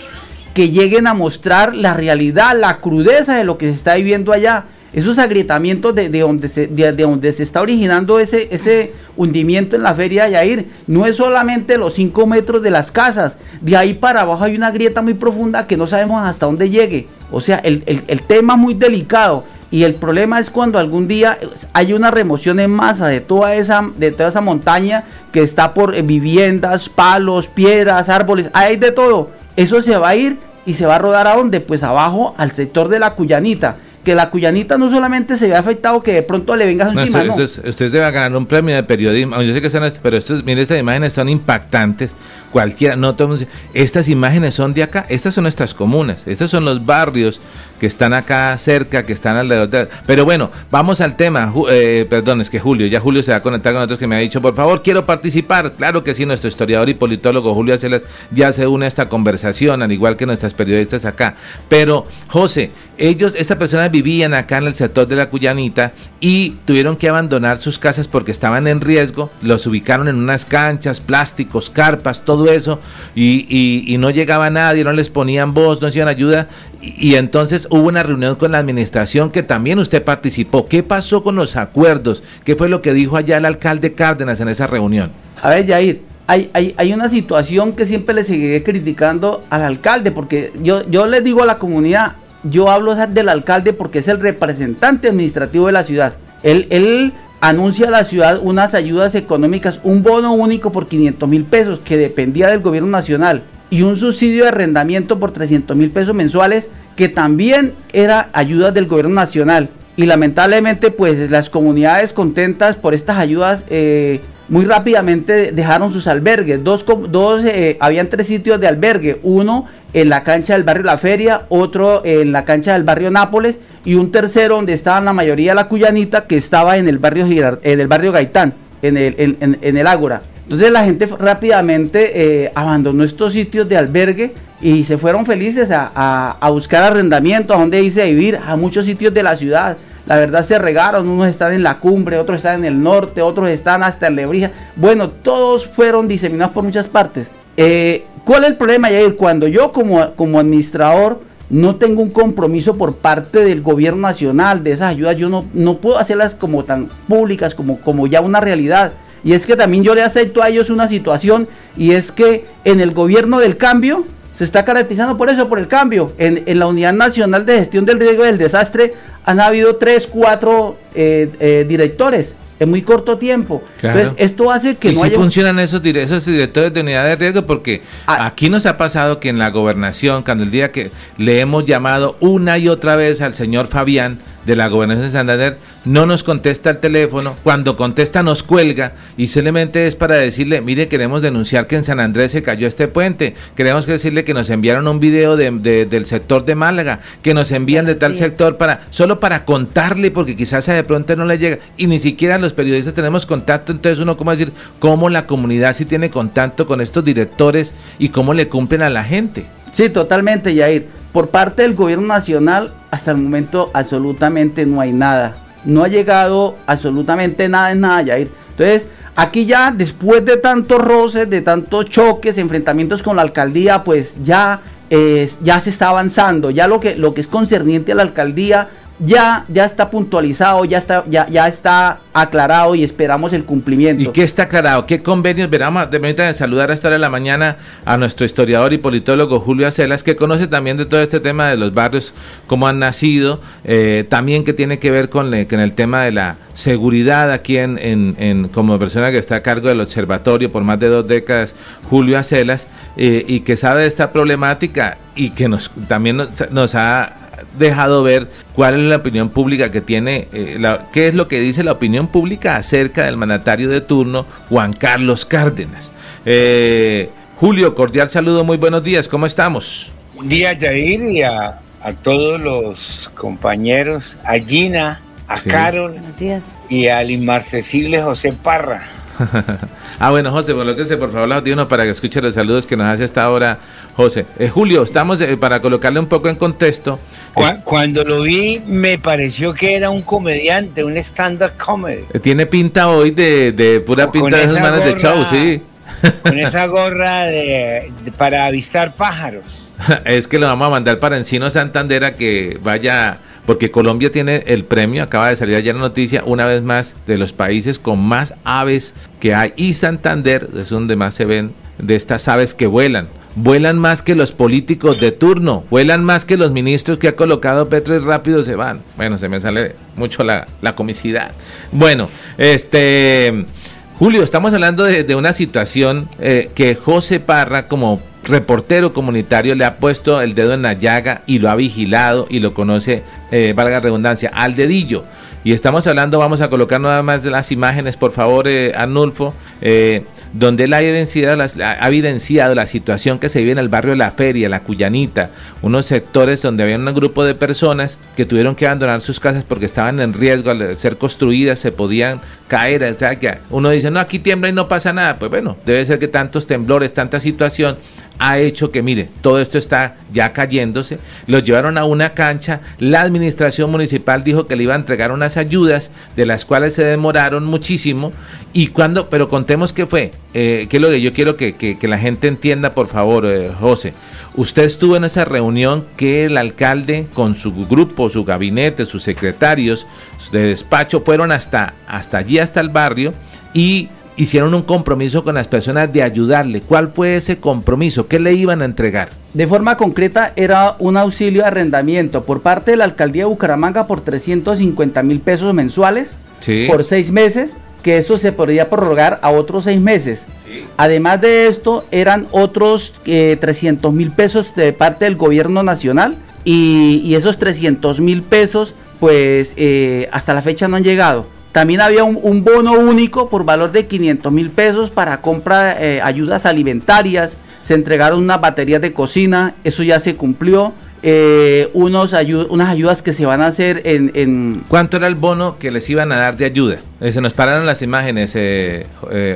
que lleguen a mostrar la realidad, la crudeza de lo que se está viviendo allá esos agrietamientos de, donde, se, de, donde se está originando ese, ese hundimiento en la feria de Yair, no es solamente los 5 metros de las casas, de ahí para abajo hay una grieta muy profunda que no sabemos hasta dónde llegue. O sea, el, el, el tema muy delicado. Y el problema es cuando algún día hay una remoción en masa de toda esa, de toda esa montaña que está por eh, viviendas, palos, piedras, árboles, hay de todo. Eso se va a ir y se va a rodar a dónde? Pues abajo al sector de la Cuyanita que la cuyanita no solamente se ve afectado que de pronto le vengas encima, no. Usted, debe ganar un premio de periodismo, yo sé que están, pero estos, mire, estas imágenes son impactantes, cualquiera, no todo estas imágenes son de acá, estas son nuestras comunas, estos son los barrios que están acá cerca, que están alrededor de... Pero bueno, vamos al tema, eh, perdón, es que Julio, ya Julio se va a conectar con nosotros que me ha dicho, por favor, quiero participar, claro que sí, nuestro historiador y politólogo Julio Acelas ya se une a esta conversación, al igual que nuestras periodistas acá, pero José, ellos, esta persona vivían acá en el sector de la Cuyanita y tuvieron que abandonar sus casas porque estaban en riesgo, los ubicaron en unas canchas, plásticos, carpas, todo eso, y, no llegaba nadie, no les ponían voz, no hacían ayuda, y, entonces hubo una reunión con la administración que también usted participó. ¿Qué pasó con los acuerdos? ¿Qué fue lo que dijo allá el alcalde Cárdenas en esa reunión? A ver, Jair, hay, hay, hay, una situación que siempre le seguiré criticando al alcalde, porque yo, yo le digo a la comunidad, yo hablo del alcalde porque es el representante administrativo de la ciudad. Él, anuncia a la ciudad unas ayudas económicas, un bono único por 500 mil pesos que dependía del gobierno nacional y un subsidio de arrendamiento por 300 mil pesos mensuales que también era ayuda del gobierno nacional. Y lamentablemente pues las comunidades contentas por estas ayudas eh, muy rápidamente dejaron sus albergues. Dos, dos eh, habían tres sitios de albergue. Uno en la cancha del barrio La Feria, otro en la cancha del barrio Nápoles y un tercero donde estaban la mayoría de la cuyanita que estaba en el barrio, en el barrio Gaitán, en el, Ágora. Entonces la gente rápidamente eh, abandonó estos sitios de albergue y se fueron felices a, a, buscar arrendamiento, a donde irse a vivir, a muchos sitios de la ciudad. La verdad se regaron, unos están en la cumbre, otros están en el norte, otros están hasta en Lebrija. Bueno, todos fueron diseminados por muchas partes. Eh, ¿Cuál es el problema, Yair? Cuando yo como, como administrador no tengo un compromiso por parte del gobierno nacional de esas ayudas, yo no, no puedo hacerlas como tan públicas, como, como ya una realidad. Y es que también yo le acepto a ellos una situación y es que en el gobierno del cambio se está caracterizando por eso, por el cambio. En, en la Unidad Nacional de Gestión del Riesgo del Desastre han habido tres, cuatro eh, eh, directores en muy corto tiempo. Entonces, esto hace que ¿Y si funcionan esos, esos directores de unidad de riesgo? Porque ah. aquí nos ha pasado que en la gobernación, cuando el día que le hemos llamado una y otra vez al señor Fabián, de la gobernación de Santander no nos contesta el teléfono, cuando contesta nos cuelga y simplemente es para decirle, mire, queremos denunciar que en San Andrés se cayó este puente, queremos decirle que nos enviaron un video de, del sector de Málaga, que nos envían de tal sector para, solo para contarle, porque quizás de pronto no le llega, y ni siquiera los periodistas tenemos contacto, entonces uno cómo decir, cómo la comunidad sí tiene contacto con estos directores y cómo le cumplen a la gente. Sí, totalmente, Yair. Por parte del gobierno nacional, hasta el momento absolutamente no hay nada. No ha llegado absolutamente nada en nada, Yair. Entonces, aquí ya, después de tantos roces, de tantos choques, enfrentamientos con la alcaldía, pues ya, ya se está avanzando. Ya lo que, lo que es concerniente a la alcaldía ya, ya está puntualizado, ya está, ya, ya está aclarado y esperamos el cumplimiento. ¿Y qué está aclarado? ¿Qué convenios? Veramos, de saludar a esta hora de la mañana a nuestro historiador y politólogo Julio Acelas, que conoce también de todo este tema de los barrios, cómo han nacido, eh, también que tiene que ver con, el tema de la seguridad aquí en, en, como persona que está a cargo del observatorio por más de dos décadas, Julio Acelas, eh, y que sabe de esta problemática y que nos también nos, nos ha dejado ver cuál es la opinión pública que tiene, eh, qué es lo que dice la opinión pública acerca del mandatario de turno, Juan Carlos Cárdenas. Eh, Julio, cordial saludo, muy buenos días, ¿cómo estamos? Buen día, Jair, y a, todos los compañeros, a Gina, a Carol y al inmarcesible José Parra. ah, bueno, José, por lo que sé, por favor, los uno para que escuche los saludos que nos hace esta hora José. Eh, Julio, estamos eh, para colocarle un poco en contexto. Cuando, lo vi, me pareció que era un comediante, un stand-up comedy. Eh, tiene pinta hoy de, pura pinta de esas manos de show, sí. Con esa gorra de, para avistar pájaros. es que lo vamos a mandar para Encino Santander a que vaya porque Colombia tiene el premio, acaba de salir ayer la noticia, una vez más, de los países con más aves que hay. Y Santander es donde más se ven de estas aves que vuelan. Vuelan más que los políticos de turno, vuelan más que los ministros que ha colocado Petro y rápido se van. Bueno, se me sale mucho la, comicidad. Bueno, este... Julio, estamos hablando de, una situación eh, que José Parra, como reportero comunitario le ha puesto el dedo en la llaga y lo ha vigilado y lo conoce, eh, valga la redundancia, al dedillo. Y estamos hablando, vamos a colocar nada más de las imágenes, por favor, eh, Arnulfo, eh, donde él ha evidenciado, ha evidenciado la situación que se vive en el barrio La Feria, La Cuyanita, unos sectores donde había un grupo de personas que tuvieron que abandonar sus casas porque estaban en riesgo al ser construidas, se podían caer. O sea, uno dice, no, aquí tiembla y no pasa nada. Pues bueno, debe ser que tantos temblores, tanta situación ha hecho que, mire, todo esto está ya cayéndose. Los llevaron a una cancha. La administración municipal dijo que le iba a entregar unas ayudas, de las cuales se demoraron muchísimo. Y cuando, pero contemos qué fue, eh, qué es lo que yo quiero que, que, la gente entienda, por favor, eh, José. Usted estuvo en esa reunión que el alcalde con su grupo, su gabinete, sus secretarios de despacho fueron hasta, hasta allí, hasta el barrio y hicieron un compromiso con las personas de ayudarle. ¿Cuál fue ese compromiso? ¿Qué le iban a entregar? De forma concreta era un auxilio de arrendamiento por parte de la alcaldía de Bucaramanga por 350 mil pesos mensuales por seis meses, que eso se podría prorrogar a otros seis meses. Además de esto, eran otros 300 eh, mil pesos de parte del gobierno nacional y, esos 300 mil pesos pues eh, hasta la fecha no han llegado. También había un, bono único por valor de 500 mil pesos para compra eh, ayudas alimentarias. Se entregaron unas baterías de cocina, eso ya se cumplió. Eh, unos unas ayudas que se van a hacer en, ¿Cuánto era el bono que les iban a dar de ayuda? Eh, se nos pararon las imágenes, eh,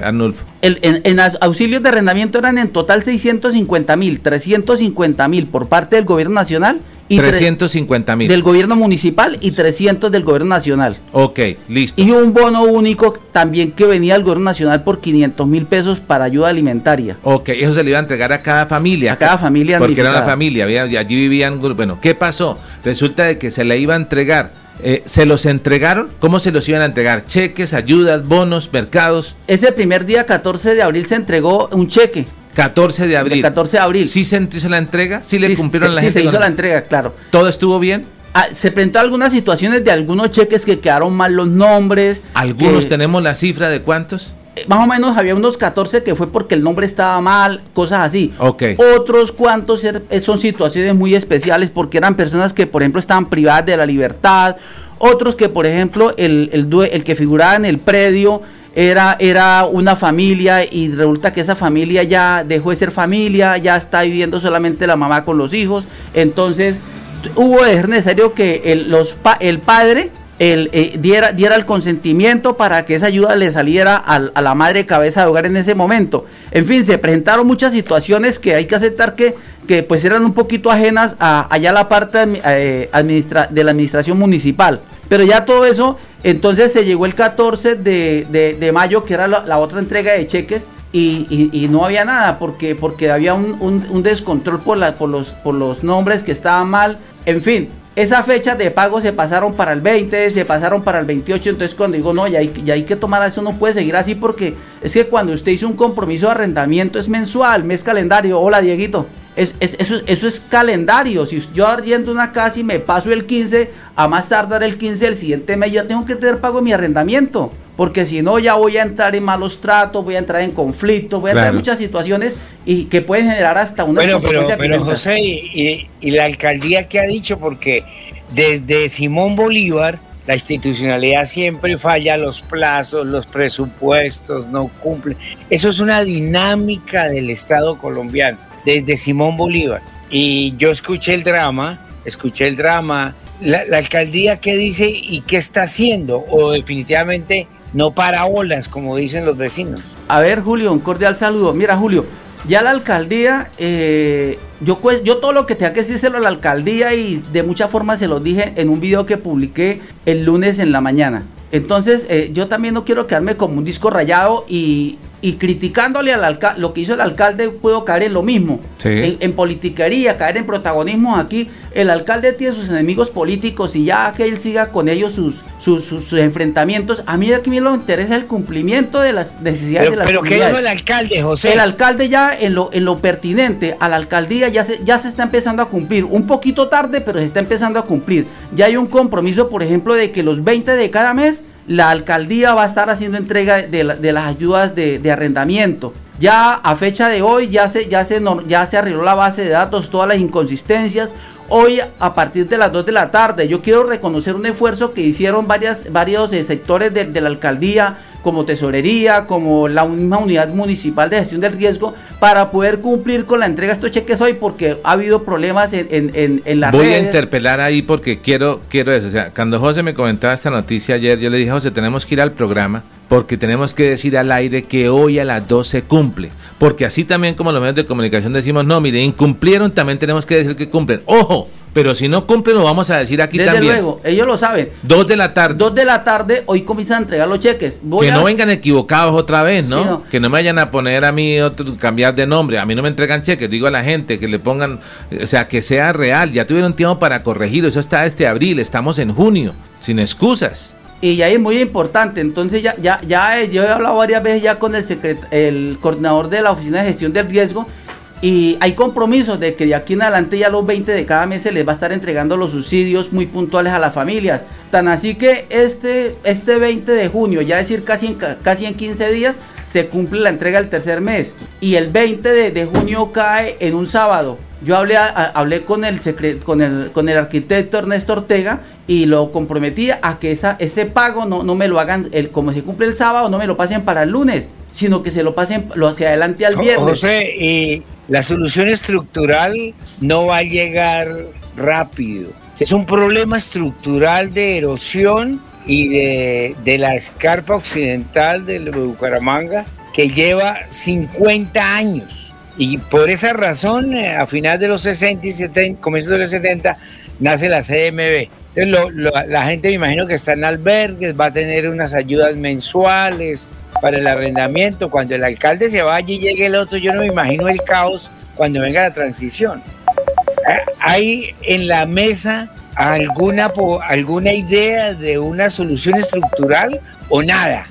Arnulfo. en, en, auxilios de arrendamiento eran en total 650 mil, 350 mil por parte del gobierno nacional y 350 mil. Del gobierno municipal y 300 del gobierno nacional. Ok, listo. Y un bono único también que venía del gobierno nacional por 500 mil pesos para ayuda alimentaria. Ok, eso se le iba a entregar a cada familia. A cada familia. Porque era una familia, allí vivían, bueno, ¿qué pasó? Resulta de que se le iba a entregar eh, ¿Se los entregaron? ¿Cómo se los iban a entregar? ¿Cheques, ayudas, bonos, mercados? Ese primer día, 14 de abril, se entregó un cheque 14 de abril. 14 de abril. ¿Sí se hizo la entrega? ¿Sí, le cumplieron la gente? Sí, se hizo la entrega, claro. ¿Todo estuvo bien? Ah, se presentó algunas situaciones de algunos cheques que quedaron mal los nombres. ¿Algunos tenemos la cifra de cuántos? Eh, más o menos había unos 14 que fue porque el nombre estaba mal, cosas así. Ok. Otros cuantos er, eh, son situaciones muy especiales porque eran personas que, por ejemplo, estaban privadas de la libertad. Otros que, por ejemplo, el, el, el que figuraba en el predio era, era una familia y resulta que esa familia ya dejó de ser familia, ya está viviendo solamente la mamá con los hijos. Entonces hubo ser necesario que el, los, el padre el, eh, diera, diera el consentimiento para que esa ayuda le saliera a, la madre cabeza de hogar en ese momento. En fin, se presentaron muchas situaciones que hay que aceptar que, que pues eran un poquito ajenas a allá la parte eh, de la administración municipal. Pero ya todo eso entonces se llegó el 14 de, mayo, que era la, otra entrega de cheques, y, no había nada, porque, porque había un, descontrol por, la, por, los, por los nombres que estaban mal. En fin, esa fecha de pago se pasaron para el 20, se pasaron para el 28, entonces cuando digo, no, ya hay, ya hay que tomar eso, no puede seguir así porque es que cuando usted hizo un compromiso de arrendamiento es mensual, mes calendario. Hola, Dieguito. Es, eso, eso, es calendario. Si yo arriendo una casa y me paso el 15, a más tardar el 15 del siguiente mes, ya tengo que tener pago de mi arrendamiento. Porque si no, ya voy a entrar en malos tratos, voy a entrar en conflictos, voy a entrar en muchas situaciones y que pueden generar hasta una bueno, pero, pero José, y, y la alcaldía que ha dicho, porque desde Simón Bolívar la institucionalidad siempre falla los plazos, los presupuestos no cumplen. Eso es una dinámica del Estado colombiano desde Simón Bolívar. Y yo escuché el drama, escuché el drama, la, alcaldía qué dice y qué está haciendo, o definitivamente no para olas, como dicen los vecinos. A ver, Julio, un cordial saludo. Mira, Julio, ya la alcaldía, eh, yo, pues, yo todo lo que tenga que decírselo a la alcaldía y de muchas formas se lo dije en un video que publiqué el lunes en la mañana. Entonces, eh, yo también no quiero quedarme como un disco rayado y, y criticándole al alcalde, lo que hizo el alcalde, puedo caer en lo mismo. En, politiquería, caer en protagonismo aquí. El alcalde tiene sus enemigos políticos y ya que él siga con ellos sus, sus, enfrentamientos. A mí aquí me lo interesa el cumplimiento de las necesidades de las Pero ¿qué dijo el alcalde, José? El alcalde ya en lo, en lo pertinente a la alcaldía ya se, ya se está empezando a cumplir. Un poquito tarde, pero se está empezando a cumplir. Ya hay un compromiso, por ejemplo, de que los 20 de cada mes la alcaldía va a estar haciendo entrega de, las ayudas de, arrendamiento. Ya a fecha de hoy ya se, ya se, ya se arregló la base de datos, todas las inconsistencias. Hoy a partir de las 2 de la tarde yo quiero reconocer un esfuerzo que hicieron varias, varios eh, sectores de, de la alcaldía, como tesorería, como la misma unidad municipal de gestión del riesgo, para poder cumplir con la entrega de estos cheques hoy, porque ha habido problemas en, en, en, la Voy a interpelar ahí porque quiero, quiero eso. O sea, cuando José me comentaba esta noticia ayer, yo le dije, José, tenemos que ir al programa porque tenemos que decir al aire que hoy a las 12 cumple. Porque así también como los medios de comunicación decimos, no, mire, incumplieron, también tenemos que decir que cumplen. Ojo, pero si no cumplen, lo vamos a decir aquí Desde también. luego, ellos lo saben. Dos de la tarde. Dos de la tarde, hoy comienzan a entregar los cheques. que no vengan equivocados otra vez, ¿no? Que no me vayan a poner a mí otro, cambiar de nombre. A mí no me entregan cheques, digo a la gente que le pongan, o sea, que sea real. Ya tuvieron tiempo para corregir, eso está este abril, estamos en junio, sin excusas. Y ya es muy importante, entonces ya, ya, ya yo he hablado varias veces ya con el, el coordinador de la Oficina de Gestión del Riesgo y hay compromisos de que de aquí en adelante ya los 20 de cada mes se les va a estar entregando los subsidios muy puntuales a las familias. Tan así que este, este 20 de junio, ya decir casi en, casi en 15 días, se cumple la entrega del tercer mes. Y el 20 de, de junio cae en un sábado. Yo hablé, a, hablé con, el con, el, con el arquitecto Ernesto Ortega y lo comprometí a que esa, ese pago no, no me lo hagan, el, como se cumple el sábado, no me lo pasen para el lunes, sino que se lo pasen lo hacia adelante al viernes. José, la solución estructural no va a llegar rápido. Es un problema estructural de erosión y de, de la escarpa occidental de Bucaramanga que lleva 50 años. Y por esa razón, eh, a finales de los 60 y 70, comienzos de los 70, nace la CMB. Entonces, lo, lo, la gente me imagino que está en albergues, va a tener unas ayudas mensuales para el arrendamiento. Cuando el alcalde se vaya y llegue el otro, yo no me imagino el caos cuando venga la transición. ¿Hay en la mesa alguna, alguna idea de una solución estructural o nada?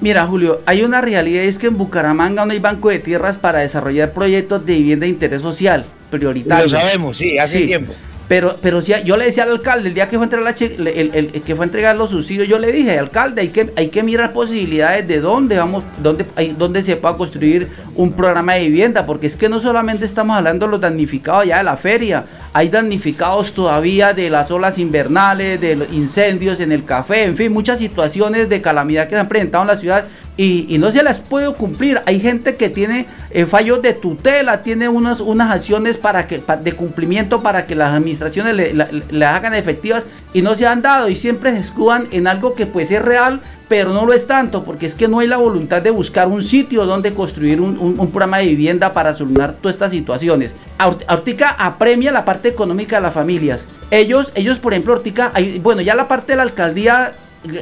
Mira, Julio, hay una realidad es que en Bucaramanga no hay banco de tierras para desarrollar proyectos de vivienda de interés social prioritario. Lo sabemos, sí, hace Sí. tiempo. Pero, pero si yo le decía al alcalde, el día que fue a entregar, la el, el- que fue a entregar los subsidios, yo le dije, alcalde, hay que, hay que mirar posibilidades de dónde vamos, dónde, dónde se pueda construir un programa de vivienda, porque es que no solamente estamos hablando de los damnificados ya de la feria, hay damnificados todavía de las olas invernales, de los incendios en el café, en fin, muchas situaciones de calamidad que se han presentado en la ciudad y, no se las puede cumplir. Hay gente que tiene eh, fallos de tutela, tiene unas, unas acciones para que, de cumplimiento para que las administraciones le, hagan efectivas y no se han dado y siempre se escudan en algo que pues es real, pero no lo es tanto, porque es que no hay la voluntad de buscar un sitio donde construir un, un- programa de vivienda para solucionar todas estas situaciones. Aut- Ortica apremia la parte económica de las familias. Ellos, ellos por ejemplo, Ortica, hay- bueno, ya la parte de la alcaldía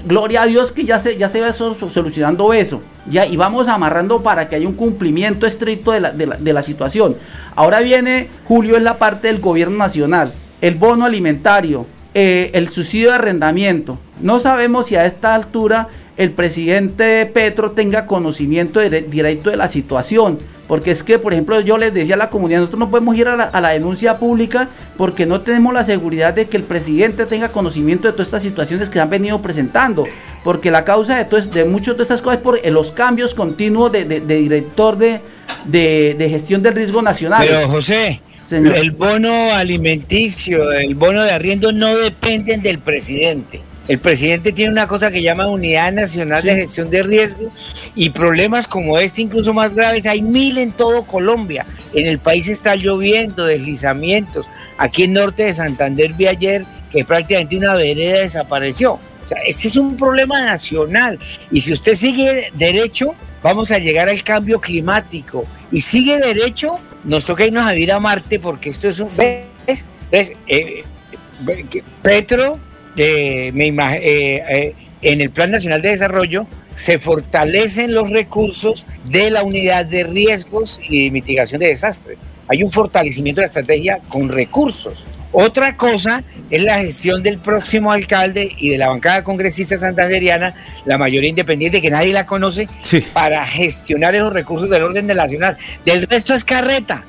gloria a Dios que ya se, ya se va so- so- solucionando eso. Y vamos amarrando para que haya un cumplimiento estricto de la, de la- de la situación. Ahora viene, Julio, es la parte del gobierno nacional. El bono alimentario, eh, el subsidio de arrendamiento. No sabemos si a esta altura el presidente Petro tenga conocimiento dire- directo de la situación. Porque es que, por ejemplo, yo les decía a la comunidad, nosotros no podemos ir a la, a la denuncia pública porque no tenemos la seguridad de que el presidente tenga conocimiento de todas estas situaciones que se han venido presentando. Porque la causa de, todo de muchas de estas cosas es por eh, los cambios continuos de, de- de director de, de- de gestión del riesgo nacional. Pero José, Señor. el bono alimenticio, el bono de arriendo no dependen del presidente. El presidente tiene una cosa que llama Unidad Nacional de Gestión de Riesgo y problemas como este, incluso más graves, hay mil en todo Colombia. En el país está lloviendo, deslizamientos. Aquí en norte de Santander vi ayer que prácticamente una vereda desapareció. O sea, este es un problema nacional. Y si usted sigue derecho, vamos a llegar al cambio climático. Y sigue derecho, nos toca irnos a vivir a Marte porque esto es un... ¿Ves? ¿Ves? Eh, que Petro, eh, me eh, eh, en el Plan Nacional de Desarrollo, se fortalecen los recursos de la unidad de riesgos y de mitigación de desastres. Hay un fortalecimiento de la estrategia con recursos. Otra cosa es la gestión del próximo alcalde y de la bancada congresista santanderiana, la mayoría independiente que nadie la conoce, para gestionar esos recursos del orden nacional. Del resto es carreta.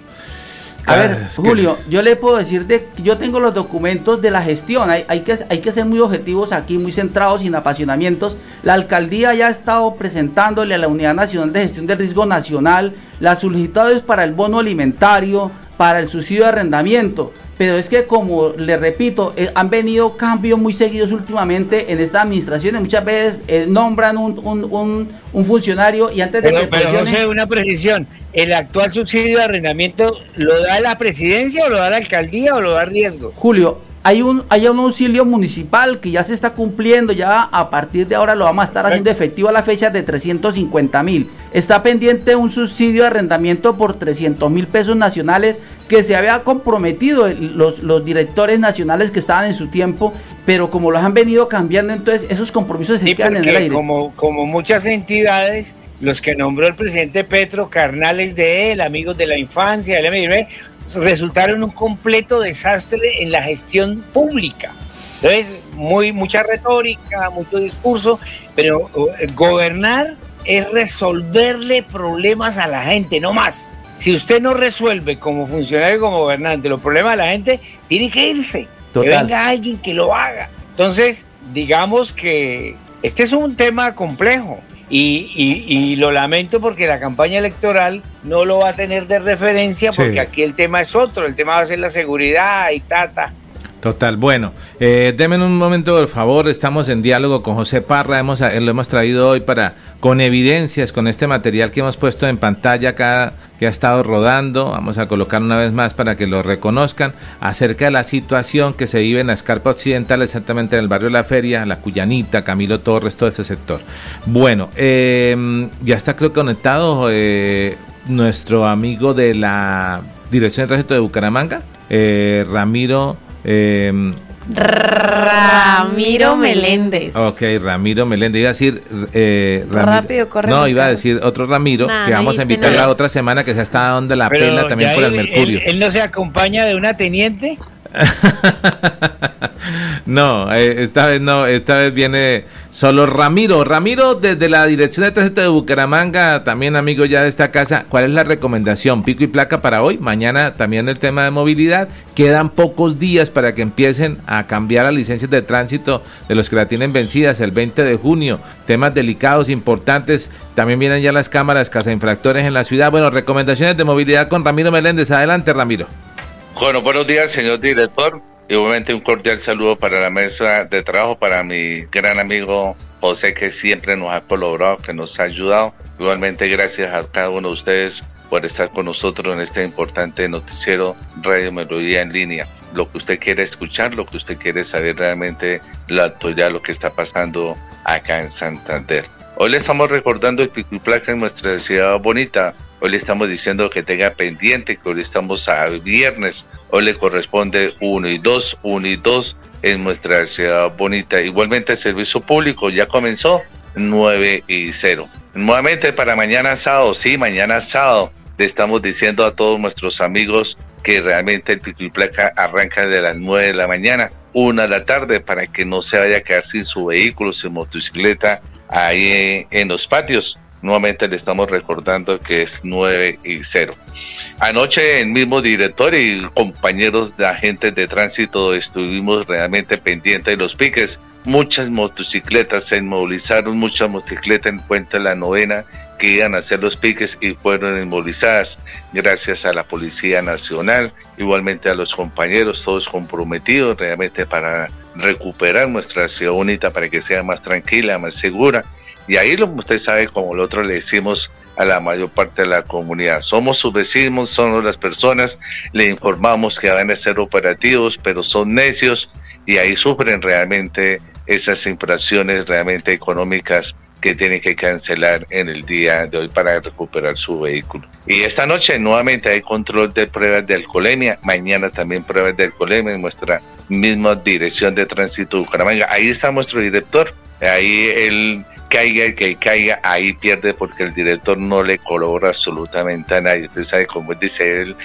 A ver, Julio, yo le puedo decir de yo tengo los documentos de la gestión. Hay, hay, que, hay que ser muy objetivos aquí, muy centrados, sin apasionamientos. La alcaldía ya ha estado presentándole a la Unidad Nacional de Gestión del Riesgo Nacional las solicitudes para el bono alimentario, para el subsidio de arrendamiento. Pero es que, como le repito, eh, han venido cambios muy seguidos últimamente en esta administración. Muchas veces eh, nombran un, un, un, funcionario y antes de que. Pero sé, una precisión: ¿el actual subsidio de arrendamiento lo da la presidencia o lo da la alcaldía o lo da riesgo? Julio, hay un, hay un auxilio municipal que ya se está cumpliendo, ya a partir de ahora lo vamos a estar haciendo efectivo a la fecha de 350 mil. Está pendiente un subsidio de arrendamiento por 300 mil pesos nacionales que se había comprometido los, los directores nacionales que estaban en su tiempo, pero como los han venido cambiando, entonces esos compromisos se quedan en el aire. Como, como muchas entidades, los que nombró el presidente Petro, carnales de él, amigos de la infancia, del MDB, resultaron un completo desastre en la gestión pública. Entonces, muy, mucha retórica, mucho discurso, pero eh, gobernar es resolverle problemas a la gente, no más. Si usted no resuelve como funcionario, como gobernante, los problemas de la gente, tiene que irse. Que venga alguien que lo haga. Entonces, digamos que este es un tema complejo. Y, lo lamento porque la campaña electoral no lo va a tener de referencia porque aquí el tema es otro, el tema va a ser la seguridad y tata. Total, bueno, eh, denme un momento por favor, estamos en diálogo con José Parra, hemos, eh, lo hemos traído hoy para, con evidencias, con este material que hemos puesto en pantalla acá, que ha estado rodando, vamos a colocar una vez más para que lo reconozcan, acerca de la situación que se vive en la escarpa occidental, exactamente en el barrio La Feria, La Cuyanita, Camilo Torres, todo ese sector. Bueno, eh, ya está creo conectado eh, nuestro amigo de la Dirección de Tránsito de Bucaramanga, Ramiro Em, Ramiro Meléndez. Ok, Ramiro Meléndez. Iba a decir. Eh, Rápido, corre. No, iba a decir otro Ramiro que vamos a invitar la otra semana que se está dando la pena también por el Mercurio. Él, no se acompaña de una teniente? no, eh, esta vez no, esta vez viene solo Ramiro. Ramiro, desde la Dirección de Tránsito de Bucaramanga, también amigo ya de esta casa, ¿cuál es la recomendación? Pico y placa para hoy, mañana también el tema de movilidad. Quedan pocos días para que empiecen a cambiar las licencias de tránsito de los que la tienen vencidas el 20 de junio. Temas delicados, importantes. También vienen ya las cámaras casa infractores en la ciudad. Bueno, recomendaciones de movilidad con Ramiro Meléndez. Adelante, Ramiro. Bueno, buenos días, señor director. Igualmente un cordial saludo para la mesa de trabajo, para mi gran amigo José, que siempre nos ha colaborado, que nos ha ayudado. Igualmente gracias a cada uno de ustedes por estar con nosotros en este importante noticiero Radio Melodía en línea. Lo que usted quiere escuchar, lo que usted quiere saber realmente, la actualidad, lo que está pasando acá en Santander. Hoy le estamos recordando el pico y placa en nuestra ciudad bonita, Hoy le estamos diciendo que tenga pendiente, que hoy estamos a viernes. Hoy le corresponde 1 y 2, 1 y 2 en nuestra ciudad bonita. Igualmente el servicio público ya comenzó 9 y 0. Nuevamente para mañana sábado, sí, mañana sábado, le estamos diciendo a todos nuestros amigos que realmente el pico y placa arranca de las 9 de la mañana, 1 de la tarde, para que no se vaya a quedar sin su vehículo, sin motocicleta ahí en los patios. Nuevamente le estamos recordando que es 9 y 0. Anoche el mismo director y compañeros de agentes de tránsito estuvimos realmente pendientes de los piques. Muchas motocicletas se inmovilizaron, muchas motocicletas en cuenta la novena que iban a hacer los piques y fueron inmovilizadas gracias a la Policía Nacional, igualmente a los compañeros, todos comprometidos realmente para recuperar nuestra ciudad bonita para que sea más tranquila, más segura y ahí, lo, usted sabe, como el otro le decimos a la mayor parte de la comunidad. Somos sus vecinos, somos las personas, le informamos que van a ser operativos, pero son necios y ahí sufren realmente esas infracciones realmente económicas que tienen que cancelar en el día de hoy para recuperar su vehículo. Y esta noche nuevamente hay control de pruebas de alcoholemia, mañana también pruebas de alcoholemia en nuestra misma dirección de tránsito de Bucaramanga. Ahí está nuestro director, ahí él caiga el que caiga, ahí pierde porque el director no le colabora absolutamente a nadie. Usted sabe cómo dice él,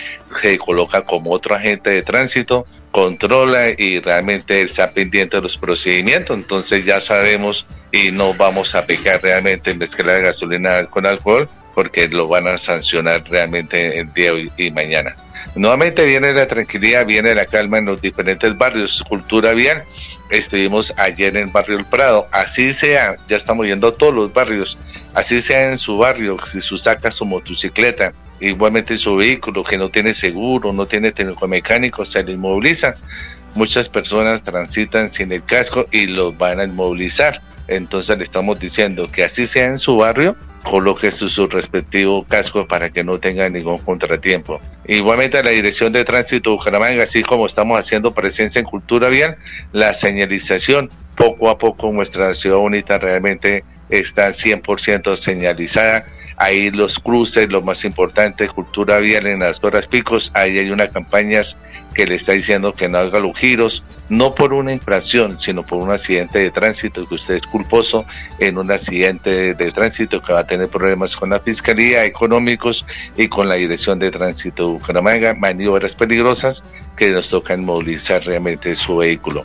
se coloca como otro agente de tránsito, controla y realmente está pendiente de los procedimientos. Entonces ya sabemos y no vamos a pecar realmente en mezclar gasolina con alcohol porque lo van a sancionar realmente el día y mañana. Nuevamente viene la tranquilidad, viene la calma en los diferentes barrios, cultura vial. Estuvimos ayer en el barrio El Prado, así sea, ya estamos yendo a todos los barrios, así sea en su barrio, si su saca su motocicleta, igualmente su vehículo que no tiene seguro, no tiene técnico mecánico, se le inmoviliza. Muchas personas transitan sin el casco y los van a inmovilizar. Entonces le estamos diciendo que así sea en su barrio, coloque su, su, respectivo casco para que no tenga ningún contratiempo. Igualmente la Dirección de Tránsito de Bucaramanga, así como estamos haciendo presencia en Cultura Vial, la señalización poco a poco nuestra ciudad bonita realmente está 100% señalizada. Ahí los cruces, lo más importante, cultura vial en las horas picos, ahí hay una campaña que le está diciendo que no haga los giros, no por una infracción, sino por un accidente de tránsito, que usted es culposo en un accidente de tránsito que va a tener problemas con la Fiscalía Económicos y con la Dirección de Tránsito de Bucaramanga, maniobras peligrosas que nos tocan movilizar realmente su vehículo.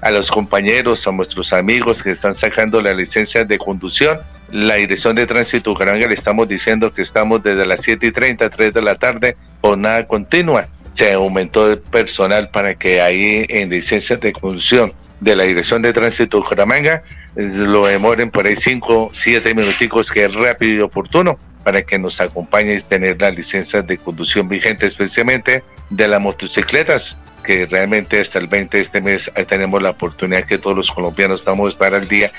A los compañeros, a nuestros amigos que están sacando la licencia de conducción, la Dirección de Tránsito Bucaramanga le estamos diciendo que estamos desde las 7 y 30, 3 de la tarde, por nada continua. Se aumentó el personal para que ahí en licencias de conducción de la Dirección de Tránsito Bucaramanga lo demoren por ahí 5, 7 minuticos que es rápido y oportuno para que nos acompañe y tener las licencias de conducción vigente, especialmente de las motocicletas, que realmente hasta el 20 de este mes tenemos la oportunidad que todos los colombianos estamos a estar al día.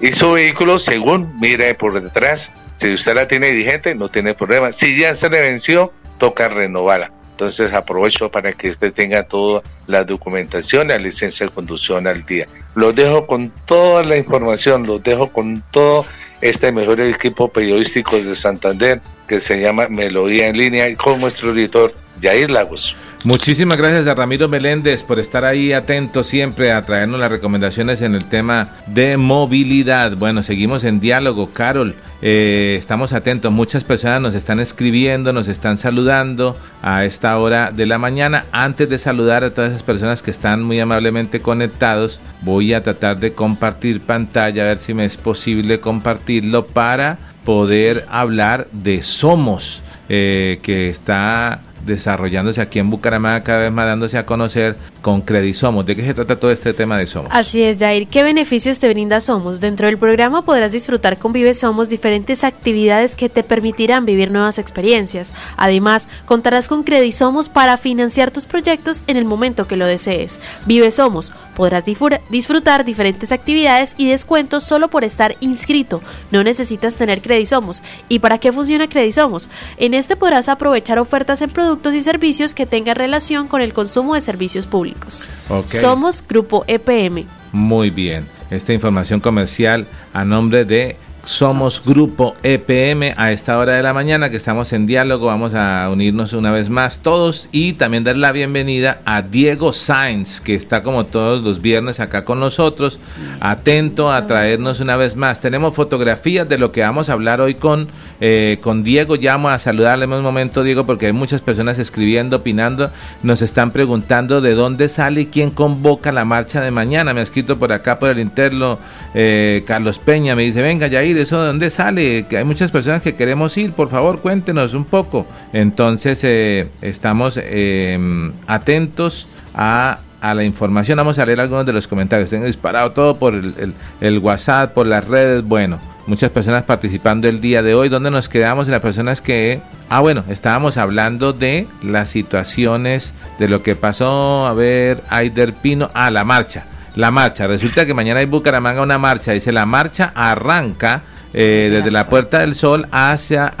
Y su vehículo, según mire por detrás, si usted la tiene vigente, no tiene problema. Si ya se le venció, toca renovarla. Entonces aprovecho para que usted tenga toda la documentación, la licencia de conducción al día. Los dejo con toda la información, los dejo con todo este mejor equipo periodístico de Santander que se llama Melodía en línea y con nuestro editor Jair Lagos. Muchísimas gracias a Ramiro Meléndez por estar ahí atento siempre a traernos las recomendaciones en el tema de movilidad. Bueno, seguimos en diálogo, Carol. Eh, estamos atentos, muchas personas nos están escribiendo, nos están saludando a esta hora de la mañana. Antes de saludar a todas esas personas que están muy amablemente conectados, voy a tratar de compartir pantalla, a ver si me es posible compartirlo para poder hablar de Somos, eh, que está desarrollándose aquí en Bucaramanga, cada vez más dándose a conocer con Credisomos. ¿De qué se trata todo este tema de Somos? Así es, Jair. ¿Qué beneficios te brinda Somos? Dentro del programa podrás disfrutar con Vive Somos diferentes actividades que te permitirán vivir nuevas experiencias. Además, contarás con Credisomos para financiar tus proyectos en el momento que lo desees. Vive Somos. Podrás disfrutar diferentes actividades y descuentos solo por estar inscrito. No necesitas tener Credisomos. ¿Y para qué funciona Credisomos? En este podrás aprovechar ofertas en productos y servicios que tengan relación con el consumo de servicios públicos. Somos Grupo EPM. Muy bien. Esta información comercial a nombre de somos Grupo EPM a esta hora de la mañana que estamos en diálogo. Vamos a unirnos una vez más todos y también dar la bienvenida a Diego Sainz que está como todos los viernes acá con nosotros, atento a traernos una vez más. Tenemos fotografías de lo que vamos a hablar hoy con, eh, con Diego. Vamos a saludarle en un momento, Diego, porque hay muchas personas escribiendo, opinando. Nos están preguntando de dónde sale y quién convoca la marcha de mañana. Me ha escrito por acá por el interno eh, Carlos Peña. Me dice, venga, ya ir, ¿eso de dónde sale? Que hay muchas personas que queremos ir, por favor, cuéntenos un poco. Entonces, eh, estamos em, atentos a, la información. Vamos a leer algunos de los comentarios. Tengo disparado todo por el, WhatsApp, por las redes. Bueno, muchas personas participando el día de hoy. ¿Dónde nos quedamos? Las personas que... Ah, bueno, estábamos hablando de las situaciones, de lo que pasó. A ver, Aider Pino. Ah, la marcha la marcha. Resulta que mañana hay Bucaramanga una marcha. Dice, la marcha arranca eh, desde la Puerta del Sol hacia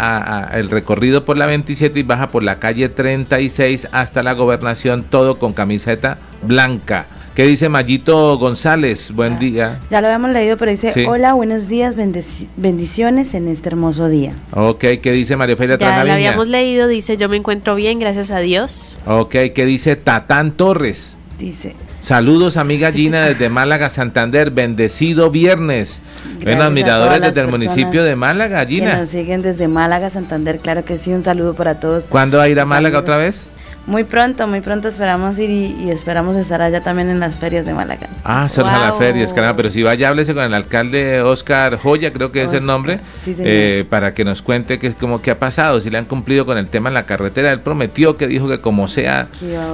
el recorrido por la 27 y baja por la calle 36 hasta la gobernación, todo con camiseta blanca. ¿Qué dice Mayito González? Buen día. Ya lo habíamos leído, pero dice, hola, buenos días, bendiciones en este hermoso día. Ok, ¿qué dice María Feria Ya lo habíamos leído, dice, yo me encuentro bien, gracias a Dios. Ok, ¿qué dice Tatán Torres? Dice, Saludos, amiga Gina, desde Málaga, Santander. Bendecido viernes. Ven admiradores desde el municipio de Málaga, Gina. Que nos siguen desde Málaga, Santander. Claro que sí, un saludo para todos. ¿Cuándo va a ir a Málaga otra vez? Muy pronto, muy pronto esperamos ir y, esperamos estar allá también en las ferias de Málaga. Ah, son wow. las ferias, caramba, pero si vaya, háblese con el alcalde Oscar Joya, creo que es el nombre, eh, para que nos cuente qué, como, qué ha pasado, si le han cumplido con el tema en la carretera. Él prometió que dijo que como sea,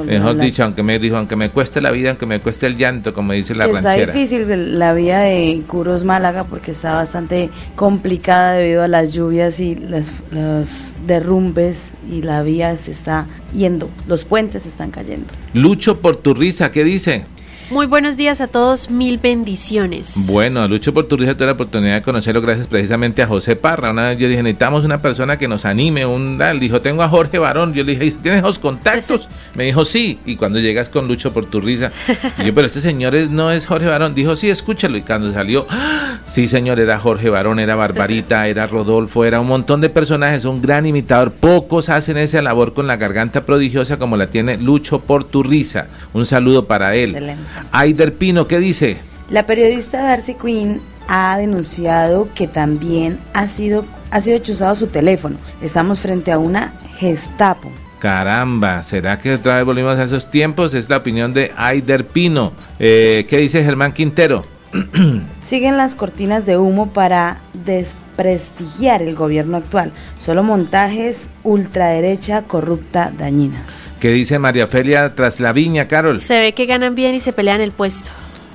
mejor dicho, aunque me dijo, aunque me cueste la vida, aunque me cueste el llanto, como dice la ranchera. Está difícil la vía de Curos Málaga porque está bastante complicada debido a las lluvias y los derrumbes y la vía se está yendo, los puentes están cayendo. Lucho por tu risa, ¿qué dice? Muy buenos días a todos, mil bendiciones. Bueno, Lucho por tu risa tuve la oportunidad de conocerlo gracias precisamente a José Parra. Una vez yo dije, necesitamos una persona que nos anime. Un, él dijo, tengo a Jorge Barón. Yo le dije, ¿tienes los contactos? Me dijo, sí. Y cuando llegas con Lucho por tu risa, y yo, pero este señor no es Jorge Barón. Dijo, sí, escúchalo. Y cuando salió, ¡Ah! sí, señor, era Jorge Barón, era Barbarita, era Rodolfo, era un montón de personajes, un gran imitador. Pocos hacen esa labor con la garganta prodigiosa como la tiene Lucho por tu risa. Un saludo para él. Excelente. Aider Pino, ¿qué dice? La periodista Darcy Quinn ha denunciado que también ha sido, ha sido chuzado su teléfono. Estamos frente a una Gestapo. Caramba, ¿será que otra vez volvimos a esos tiempos? Es la opinión de Aider Pino. Eh, ¿Qué dice Germán Quintero? Siguen las cortinas de humo para desprestigiar el gobierno actual. Solo montajes ultraderecha, corrupta, dañina. ¿Qué dice María Felia tras la viña, Carol? Se ve que ganan bien y se pelean el puesto.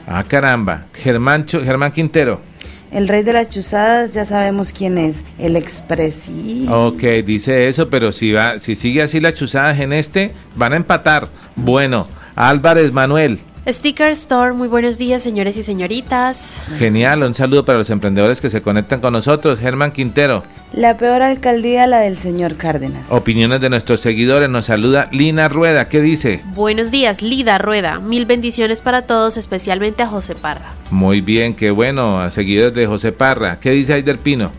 Ah, caramba. Germán, Germán Quintero. El rey de las chuzadas, ya sabemos quién es, el expresidente. Ok, dice eso, pero si, va, si sigue así las chuzadas en este, van a empatar. Bueno, Álvarez Manuel. Sticker Store, muy buenos días señores y señoritas. Genial, un saludo para los emprendedores que se conectan con nosotros. Germán Quintero. La peor alcaldía, la del señor Cárdenas. Opiniones de nuestros seguidores, nos saluda Lina Rueda, ¿qué dice? Buenos días, Lida Rueda, mil bendiciones para todos, especialmente a José Parra. Muy bien, qué bueno, a seguidores de José Parra. ¿Qué dice Aider Pino?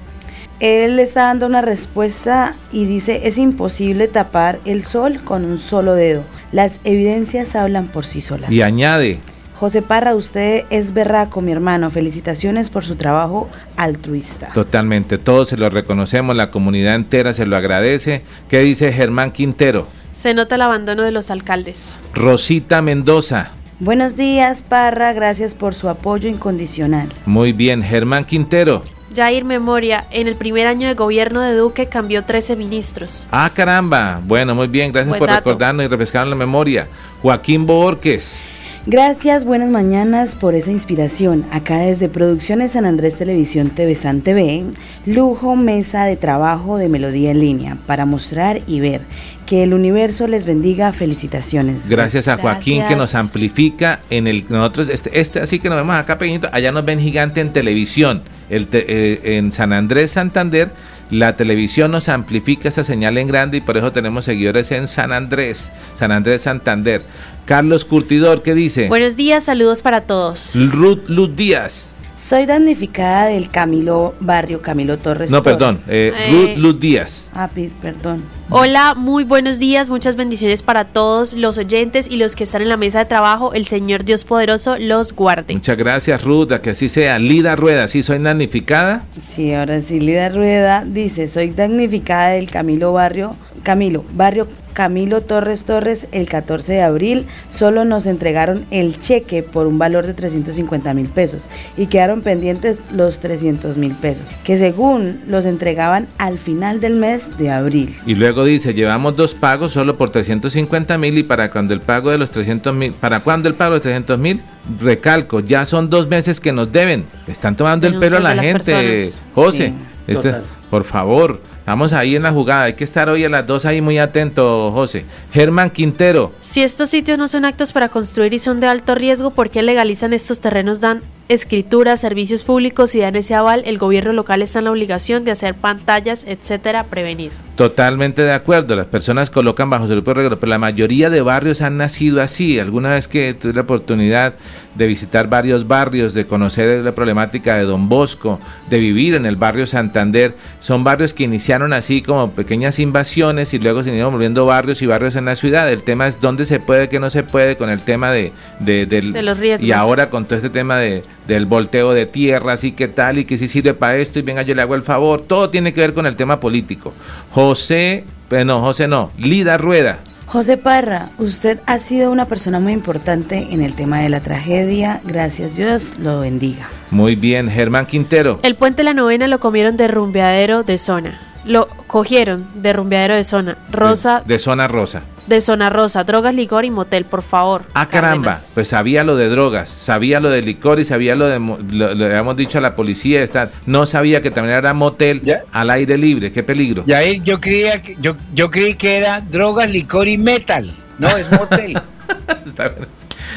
Él está dando una respuesta y dice, es imposible tapar el sol con un solo dedo. Las evidencias hablan por sí solas. Y añade. José Parra, usted es berraco, mi hermano. Felicitaciones por su trabajo altruista. Totalmente, todos se lo reconocemos, la comunidad entera se lo agradece. ¿Qué dice Germán Quintero? Se nota el abandono de los alcaldes. Rosita Mendoza. Buenos días, Parra. Gracias por su apoyo incondicional. Muy bien, Germán Quintero. Jair Memoria, en el primer año de gobierno de Duque cambió 13 ministros. Ah, caramba. Bueno, muy bien, gracias Buen por dato. recordarnos y refrescarnos la memoria. Joaquín Borges. Gracias, buenas mañanas por esa inspiración. Acá desde Producciones San Andrés Televisión TV San TV, lujo mesa de trabajo de melodía en línea para mostrar y ver. Que el universo les bendiga. Felicitaciones. Gracias a Joaquín que nos amplifica en el nosotros este, este así que nos vemos acá pequeñito, allá nos ven gigante en televisión. El te- eh, en San Andrés Santander la televisión nos amplifica esta señal en grande y por eso tenemos seguidores en San Andrés, San Andrés Santander. Carlos Curtidor, ¿qué dice? Buenos días, saludos para todos. Ruth Luz Díaz. Soy damnificada del Camilo Barrio Camilo Torres. No, Torres. perdón, eh, Eh. Ruth Luz Díaz. Ah, pi- perdón. Hola, muy buenos días, muchas bendiciones para todos los oyentes y los que están en la mesa de trabajo. El Señor Dios Poderoso los guarde. Muchas gracias, Ruth, a que así sea. Lida Rueda, sí soy damnificada. Sí, ahora sí, Lida Rueda dice, soy damnificada del Camilo Barrio, Camilo, Barrio Camilo Torres Torres, el 14 de abril, solo nos entregaron el cheque por un valor de 350 mil pesos y quedaron pendientes los 300 mil pesos, que según los entregaban al final del mes de abril. Y luego dice, llevamos dos pagos solo por 350 mil y para cuando el pago de los 300 mil, ¿para cuándo el pago de los 300 mil? Recalco, ya son dos meses que nos deben. Están tomando el pelo a la gente. personas. José, Sí, este- por favor, estamos ahí en la jugada. Hay que estar hoy a las dos ahí muy atento, José. Germán Quintero. Si estos sitios no son actos para construir y son de alto riesgo, ¿por qué legalizan estos terrenos? Dan escrituras, servicios públicos y dan ese aval. El gobierno local está en la obligación de hacer pantallas, etcétera, prevenir. Totalmente de acuerdo, las personas colocan bajo su propio regalo, pero la mayoría de barrios han nacido así. Alguna vez que tuve la oportunidad de visitar varios barrios, de conocer la problemática de Don Bosco, de vivir en el barrio Santander, son barrios que iniciaron así como pequeñas invasiones y luego se iban volviendo barrios y barrios en la ciudad. El tema es dónde se puede, qué no se puede con el tema de, de, del- De los riesgos. Y ahora con todo este tema de, del volteo de tierras y qué tal y que si sirve para esto y venga yo le hago el favor, todo tiene que ver con el tema político. José, eh, no, José no, Lida Rueda. José Parra, usted ha sido una persona muy importante en el tema de la tragedia. Gracias Dios, lo bendiga. Muy bien, Germán Quintero. El puente La Novena lo comieron de rumbeadero de zona. Lo cogieron de rumbeadero de zona. Rosa. De, de zona rosa de Zona Rosa, drogas, licor y motel, por favor. Ah, caramba, pues sabía lo de drogas, sabía lo de licor y sabía lo de, lo, le habíamos dicho a la policía, está, no sabía que también era motel al aire libre, qué peligro. Ya yo creía que, yo, yo creí que era drogas, licor y metal, no, es motel.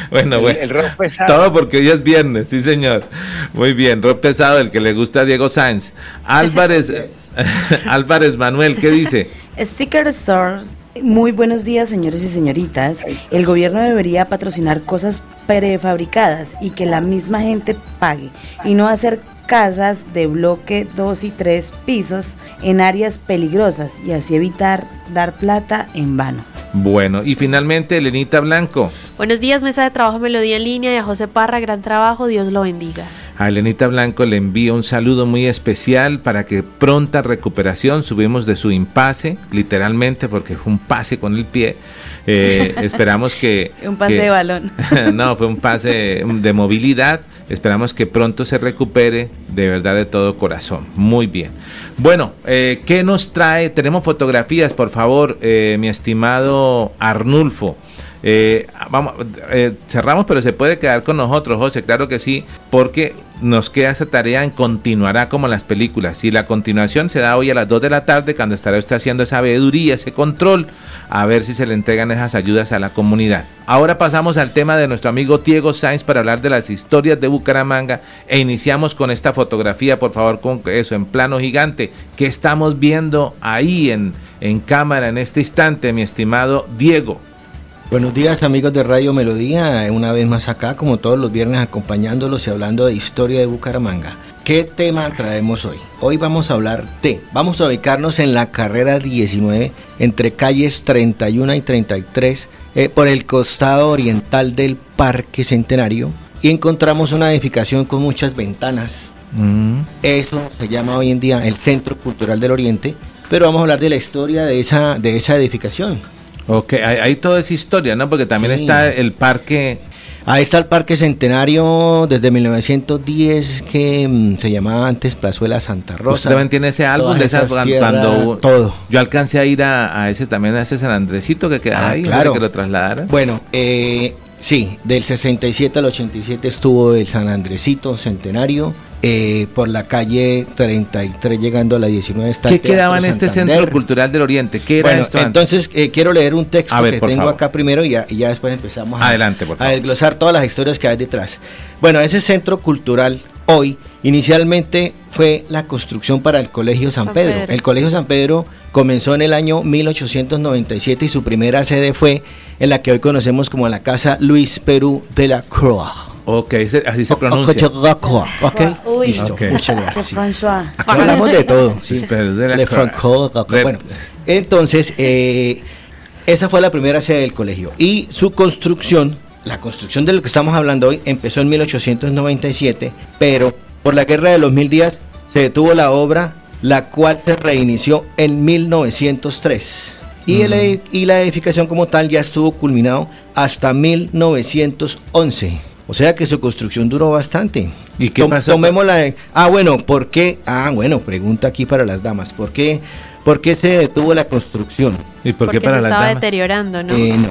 Bueno, bueno. El, rock pesado. Todo porque hoy es viernes, sí, señor. Muy bien, rock pesado, el que le gusta a Diego Sáenz. Álvarez, Álvarez Manuel, ¿qué dice? Sticker Stores muy buenos días, señores y señoritas. El gobierno debería patrocinar cosas prefabricadas y que la misma gente pague y no hacer casas de bloque dos y tres pisos en áreas peligrosas y así evitar dar plata en vano. Bueno, y finalmente, Elenita Blanco. Buenos días, mesa de trabajo Melodía en línea y a José Parra, gran trabajo, Dios lo bendiga. A Elenita Blanco le envío un saludo muy especial para que pronta recuperación. Subimos de su impasse, literalmente, porque fue un pase con el pie. Eh, esperamos que... un pase de balón. no, fue un pase de movilidad. Esperamos que pronto se recupere de verdad de todo corazón. Muy bien. Bueno, eh, ¿qué nos trae? Tenemos fotografías, por favor, eh, mi estimado Arnulfo. Eh, vamos, cerramos, pero se puede quedar con nosotros, José, claro que sí, porque nos queda esta tarea en continuará como las películas. Y la continuación se da hoy a las 2 de la tarde, cuando estará usted haciendo esa veeduría, ese control, a ver si se le entregan esas ayudas a la comunidad. Ahora pasamos al tema de nuestro amigo Diego Sainz para hablar de las historias de Bucaramanga e iniciamos con esta fotografía, por favor, con eso, en plano gigante, que estamos viendo ahí en, en cámara en este instante, mi estimado Diego. Buenos días amigos de Radio Melodía, una vez más acá como todos los viernes acompañándolos y hablando de historia de Bucaramanga. ¿Qué tema traemos hoy? Hoy vamos a hablar de, vamos a ubicarnos en la carrera 19 entre calles 31 y 33 eh, por el costado oriental del Parque Centenario y encontramos una edificación con muchas ventanas. Mm. Eso se llama hoy en día el Centro Cultural del Oriente, pero vamos a hablar de la historia de esa, de esa edificación. Ok, hay, toda esa historia, ¿no? Porque también está el parque... Ahí está el Parque Centenario desde 1910 que mm, se llamaba antes Plazuela Santa Rosa. Usted también tiene ese álbum de esas cuando todo. Yo alcancé a ir a, ese también a ese San Andresito que queda ah, ahí, claro. que lo trasladaran. Bueno, eh, sí, del 67 al 87 estuvo el San Andresito Centenario. Eh, por la calle 33 llegando a la 19 está ¿Qué quedaba en este Centro Cultural del Oriente? ¿Qué era esto Entonces eh, quiero leer un texto que tengo acá primero y ya, después empezamos Adelante, a, desglosar todas las historias que hay detrás. Bueno, ese centro cultural hoy inicialmente fue la construcción para el Colegio San, Pedro. El Colegio San Pedro comenzó en el año 1897 y su primera sede fue en la que hoy conocemos como la Casa Luis Perú de la Croix. Ok, así se pronuncia. Ok, listo. Muchas gracias. Aquí hablamos de todo. Sí. De bueno, entonces, eh, esa fue la primera sede del colegio. Y su construcción, la construcción de lo que estamos hablando hoy, empezó en 1897, pero por la guerra de los mil días se detuvo la obra, la cual se reinició en 1903. Y, el, y la edificación como tal ya estuvo culminado hasta 1911. O sea que su construcción duró bastante. ¿Y qué pasó? Tomémosla de, Ah, bueno, ¿por qué? Ah, bueno, pregunta aquí para las damas. ¿Por qué, por qué se detuvo la construcción? ¿Y por qué Porque para se estaba deteriorando, ¿no? Eh, no.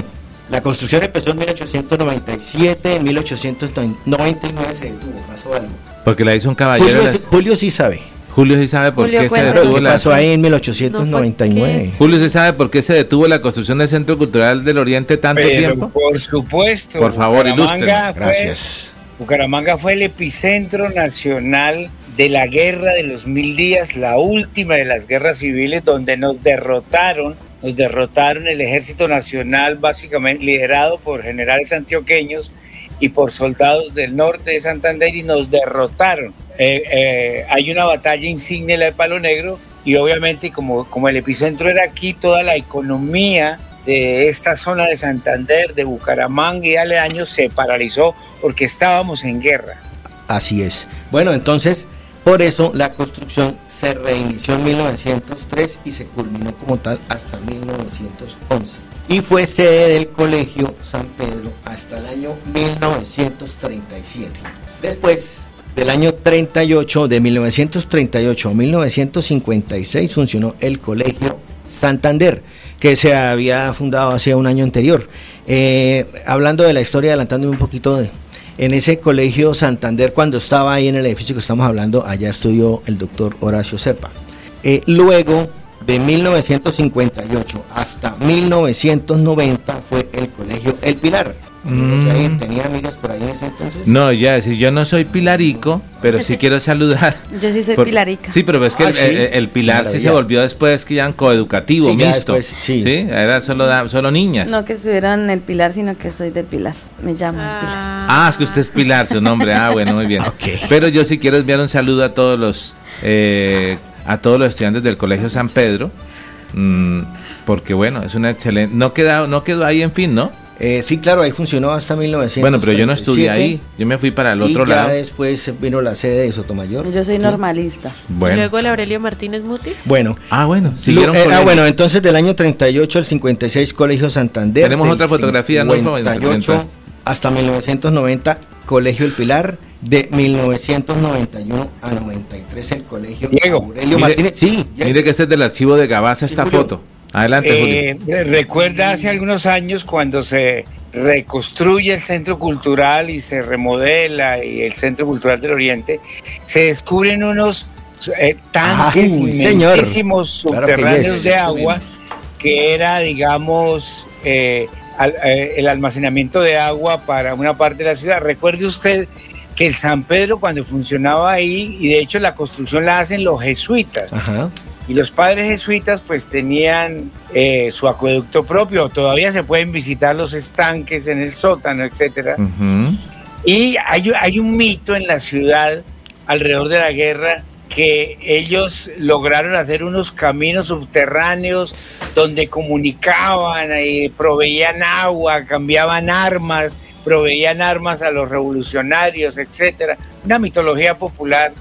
La construcción empezó en 1897, en 1899 se detuvo, pasó algo. Porque la hizo un caballero. Julio, Julio sí sabe. Julio sí sabe por qué se detuvo la... pasó ahí en 1899? Julio sí sabe por qué se detuvo la construcción del Centro Cultural del Oriente tanto tiempo. Por supuesto. Por favor, ilustre. Gracias. Bucaramanga fue el epicentro nacional de la guerra de los mil días, la última de las guerras civiles, donde nos derrotaron, nos derrotaron el ejército nacional, básicamente liderado por generales antioqueños y por soldados del norte de Santander, y nos derrotaron eh, eh, hay una batalla insignia, la de Palo Negro, y obviamente como, como el epicentro era aquí, toda la economía de esta zona de Santander, de Bucaramanga y aledaños se paralizó porque estábamos en guerra. Así es. Bueno, entonces, por eso la construcción se reinició en 1903 y se culminó como tal hasta 1911. y fue sede del Colegio San Pedro hasta el año 1937. Después del año 38, de 1938 a 1956 funcionó el Colegio Santander, que se había fundado hace un año anterior. Eh, hablando de la historia, adelantándome un poquito en ese colegio Santander, cuando estaba ahí en el edificio que estamos hablando, allá estudió el doctor Horacio Cepa. Eh, luego, de 1958 hasta 1990, fue el colegio El Pilar. Mm. ¿Tenía amigas por ahí en ese entonces? No, ya decir, yo no soy pilarico, pero sí quiero saludar. Yo sí soy pilarica. Sí, pero es que ah, el, pilar sí se volvió después que ya coeducativo, mixto. sí. era solo, solo niñas. No que estuvieran en el pilar, sino que soy del pilar. Me llamo Pilar. Ah, es que usted es Pilar, su nombre. Ah, bueno, muy bien. Pero yo sí quiero enviar un saludo a todos los eh, a todos los estudiantes del Colegio San Pedro. Mm, porque bueno, es una excelente. No quedó, no quedó ahí en fin, ¿no? Eh, sí, claro, ahí funcionó hasta 1900. Bueno, pero yo no estudié ahí, yo me fui para el otro y ya después vino la sede de Sotomayor. Yo soy normalista. Bueno. luego el Aurelio Martínez Mutis. Bueno. Ah, bueno. Eh, ah, bueno, entonces del año 38 al 56 Colegio Santander. Tenemos otra fotografía, 58 ¿no? hasta 1990 Colegio El Pilar. De 1991 a 93 el Colegio Diego, Aurelio Martínez. Sí, mire que este es del archivo de Gabaza esta foto. Adelante, eh, Recuerda hace algunos años cuando se reconstruye el centro cultural y se remodela y el centro cultural del Oriente, se descubren unos eh, tanques inmensísimos subterráneos de agua que era, digamos, eh, el almacenamiento de agua para una parte de la ciudad. Recuerde usted que el San Pedro cuando funcionaba ahí, y de hecho la construcción la hacen los jesuitas. Ajá y los padres jesuitas pues tenían eh, su acueducto propio, todavía se pueden visitar los estanques en el sótano, etc. Y hay, hay un mito en la ciudad alrededor de la guerra que ellos lograron hacer unos caminos subterráneos donde comunicaban y proveían agua, cambiaban armas, proveían armas a los revolucionarios, etcétera. Una mitología popular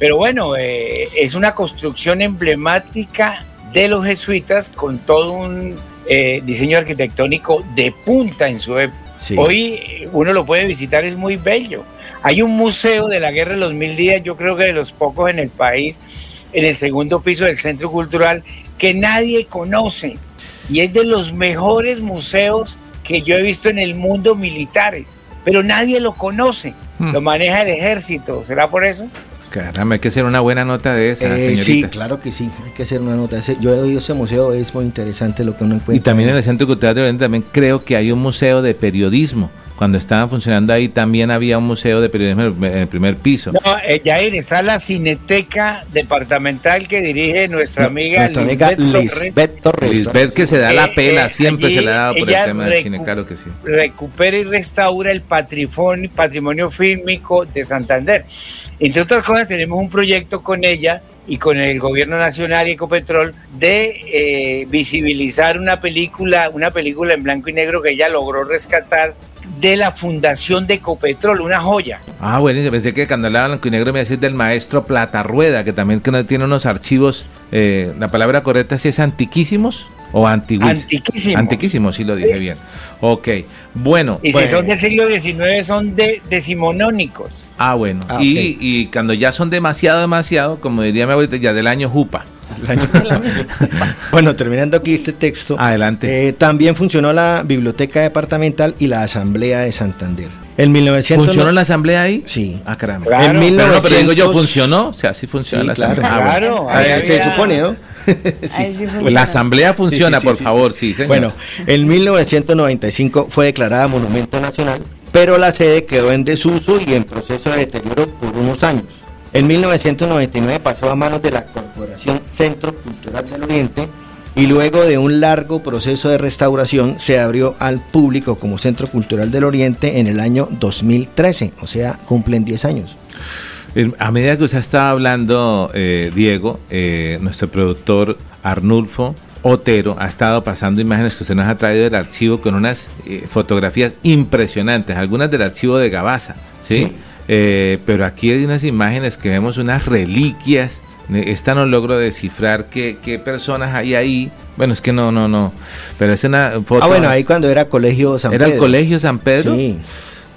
pero bueno, eh, es una construcción emblemática de los jesuitas con todo un eh, diseño arquitectónico de punta en su época. Hoy eh, uno lo puede visitar, es muy bello. Hay un museo de la Guerra de los Mil Días, yo creo que de los pocos en el país, en el segundo piso del Centro Cultural, que nadie conoce. Y es de los mejores museos que yo he visto en el mundo militares, pero nadie lo conoce. Hmm. Lo maneja el ejército, ¿será por eso? Caramba, hay que hacer una buena nota de esa, eh, Sí, claro que sí, hay que hacer una nota. Ese, yo he oído ese museo, es muy interesante lo que uno encuentra. Y también en el Centro Cultural de Oriente también creo que hay un museo de periodismo. Cuando estaban funcionando ahí también había un museo de periodismo en el primer piso. No, eh, Jair, está la Cineteca Departamental que dirige nuestra amiga, nuestra amiga Lisbeth, Torres. Lisbeth que se da la eh, pena, eh, siempre se le ha dado por el tema del cine, claro que sí. Recupera y restaura el patrimonio, patrimonio fílmico de Santander. Entre otras cosas, tenemos un proyecto con ella y con el gobierno nacional y Ecopetrol de eh, visibilizar una película, una película en blanco y negro que ella logró rescatar de la fundación de Ecopetrol, una joya. Ah, bueno, pensé que cuando hablaba blanco y negro me decía del maestro Plata Rueda, que también tiene unos archivos, eh, la palabra correcta sí es antiquísimos. O antiguísimo. Antiquísimo. Antiquísimo, sí lo dije bien. Ok, bueno. Y si pues- son del siglo XIX, son de decimonónicos. Ah, bueno. Ah, y, y, cuando ya son demasiado, demasiado, como diría mi abuelita, ya del año Jupa. bueno, terminando aquí este texto. Adelante. Eh, también funcionó la Biblioteca Departamental y la Asamblea de Santander. En 1900 ¿Funcionó la asamblea ahí? Sí. Ah, caramba. en 1900... pero, digo yo, ¿funcionó? O sea, sí funciona la asamblea. Claro, ah, se supone, ¿no? Pues la asamblea funciona, por favor, sí. Bueno, en 1995 fue declarada Monumento Nacional, pero la sede quedó en desuso y en proceso de deterioro por unos años. En 1999 pasó a manos de la Corporación Centro Cultural del Oriente y luego de un largo proceso de restauración se abrió al público como Centro Cultural del Oriente en el año 2013, o sea, cumplen 10 años. A medida que usted estaba hablando, eh, Diego, eh, nuestro productor Arnulfo Otero ha estado pasando imágenes que usted nos ha traído del archivo con unas eh, fotografías impresionantes, algunas del archivo de Gabaza, ¿sí? Pero aquí hay unas imágenes que vemos unas reliquias. Esta no logro descifrar qué, qué personas hay ahí. Bueno, es que no, no, no. Pero es una foto. Ah, bueno, ahí cuando era Colegio San Pedro. ¿Era el Colegio San Pedro? Sí.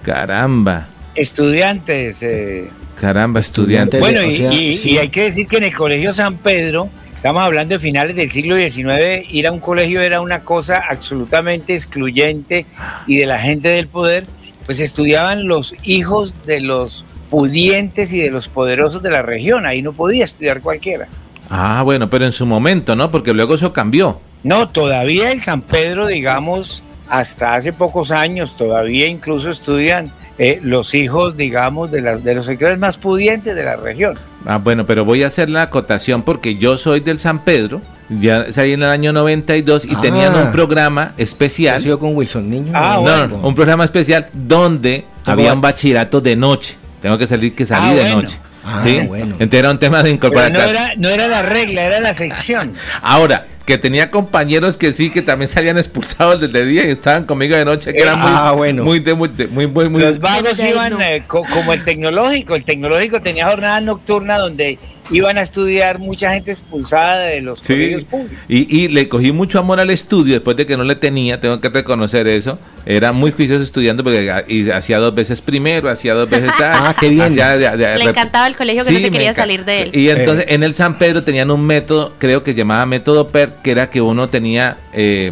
Caramba. Estudiantes. Eh. Caramba, estudiantes. Bueno, y, hay que decir que en el Colegio San Pedro, estamos hablando de finales del siglo XIX, ir a un colegio era una cosa absolutamente excluyente y de la gente del poder, pues estudiaban los hijos de los pudientes y de los poderosos de la región. Ahí no podía estudiar cualquiera. Ah, bueno, pero en su momento, ¿no? Porque luego eso cambió. No, todavía el San Pedro, digamos, hasta hace pocos años, todavía incluso estudian eh, los hijos, digamos, de, las, de los sectores más pudientes de la región. Ah, bueno, pero voy a hacer la acotación porque yo soy del San Pedro, ya salí en el año 92 y tenían un ah. programa especial. sido con Wilson Niño? Ah, no, un programa especial donde había un bachillerato de noche. Tengo que salir que salí ah, de noche. Ah, ¿sí? bueno. Entonces era un tema de incorporar. no era, no era la regla, era la sección. Ahora, que tenía compañeros que sí, que también salían expulsados desde día y estaban conmigo de noche, que eran muy, ah, bueno. muy, muy, muy, muy, Los vagos iban eh, como el tecnológico. El tecnológico tenía jornada nocturna donde iban a estudiar mucha gente expulsada de los colegios públicos. Y, y, le cogí mucho amor al estudio después de que no le tenía, tengo que reconocer eso. Era muy juicioso estudiando porque y hacía dos veces primero, hacía dos veces tal. ah, qué bien. le encantaba el colegio que no se quería salir de él. Y entonces en el San Pedro tenían un método, creo que llamaba método PER, que era que uno tenía eh,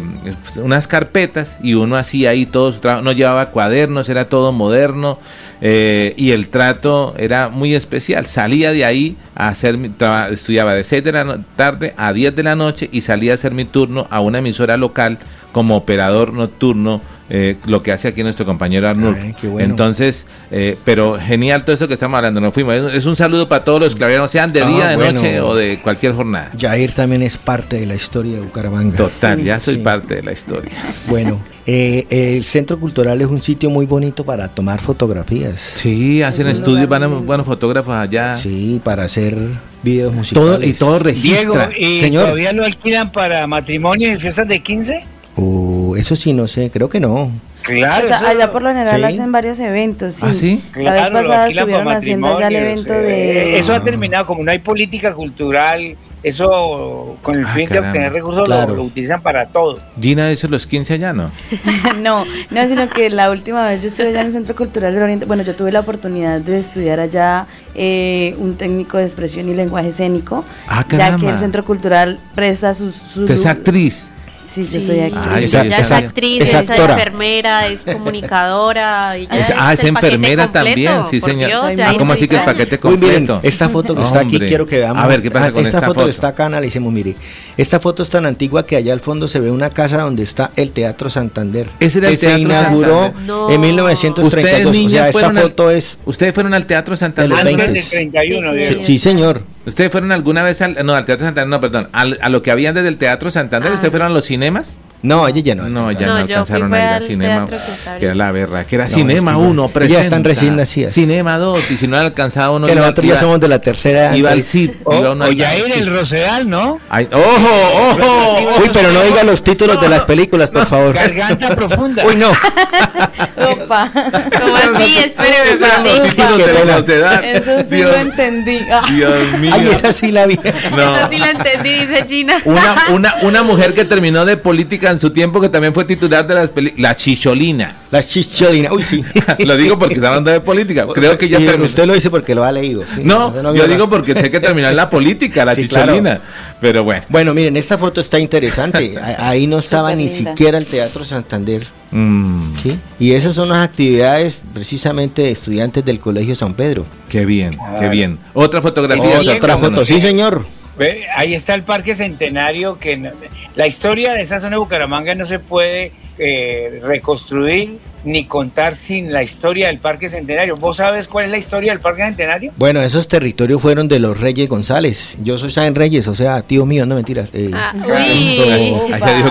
unas carpetas y uno hacía ahí todo su trabajo, no llevaba cuadernos, era todo moderno. Eh, y el trato era muy especial. Salía de ahí a hacer mi estudiaba de 6 de la tarde a 10 de la noche y salía a hacer mi turno a una emisora local como operador nocturno eh, lo que hace aquí nuestro compañero Arnold. Entonces, eh, pero genial todo eso que estamos hablando. Nos fuimos. Es un saludo para todos los clavianos, sean de ah, día, de noche o de cualquier jornada. Jair también es parte de la historia de Bucaramanga. Total, ya soy parte de la historia. Bueno, eh, el Centro Cultural es un sitio muy bonito para tomar fotografías. Sí, hacen estudios, van buenos fotógrafos allá. Sí, para hacer videos musicales. y todo registra. ¿y Señor. todavía lo alquilan para matrimonios y fiestas de 15? Eso sí, no sé, creo que no. Claro, allá por lo general hacen varios eventos, sí. ¿Ah, sí? Claro, la vez pasada estuvieron haciendo ya el evento de... Eso ha terminado, como no hay política cultural, eso con el ah, fin de obtener recursos lo, utilizan para todo. Gina, eso los 15 allá, ¿no? no, no, sino que la última vez yo estuve allá en el Centro Cultural del Oriente, bueno, yo tuve la oportunidad de estudiar allá eh, un técnico de expresión y lenguaje escénico, ah, ya que el Centro Cultural presta sus... sus ¿Es actriz? Sí, yo soy actriz. ella es actriz, es, enfermera, es comunicadora. ah, es, enfermera también, sí, señor. ah, ¿cómo así que el paquete completo? esta foto que está aquí quiero que veamos. A ver, ¿qué pasa ah, con esta, esta foto? que está acá, analicemos, mire. Esta foto es tan antigua que allá al fondo se ve una casa donde está el Teatro Santander. Ese era el Teatro se inauguró en 1932. o sea, esta foto es... ¿Ustedes fueron al Teatro Santander? Antes del 31. Sí, señor. ¿Ustedes fueron alguna vez al, no, al Teatro Santander? No, perdón, a lo que había desde el Teatro Santander. Ah. ¿Ustedes fueron a los cinemas? No, ella ya no. No, ya no, alcanzaron a ir al cinema. Que, era la verdad, que era Cinema 1, presenta. Ya están recién nacidas. Cinema 2, y si no alcanzaba uno. Que nosotros ya somos de la tercera. Iba al CID. O, ya en el Rosedal, ¿no? ¡Ojo, ojo! Uy, pero no diga los títulos de las películas, por favor. Garganta profunda. Uy, no. Opa. ¿Cómo así? Para Los títulos de la Rosedal. Eso sí lo entendí. Dios mío. Ay, esa sí la vi. No. Esa sí la entendí, dice Gina. Una, una, una mujer que terminó de política en su tiempo que también fue titular de las películas. La Chicholina. La Chicholina, uy, sí. lo digo porque está hablando de política. Creo que ya Usted lo dice porque lo ha leído. no, yo digo porque sé que terminó en la política, la Chicholina. Pero bueno. Bueno, miren, esta foto está interesante. Ahí no estaba ni siquiera el Teatro Santander. Mm. ¿sí? Y esas son las actividades precisamente de estudiantes del Colegio San Pedro. Qué bien, qué bien. Otra fotografía. Otra foto, sí, señor. Ahí está el Parque Centenario, que la historia de esa zona de Bucaramanga no se puede eh, reconstruir ni contar sin la historia del Parque Centenario. ¿Vos sabes cuál es la historia del Parque Centenario? Bueno, esos territorios fueron de los Reyes González. Yo soy San Reyes, o sea, tío mío, no mentiras. Eh, ah,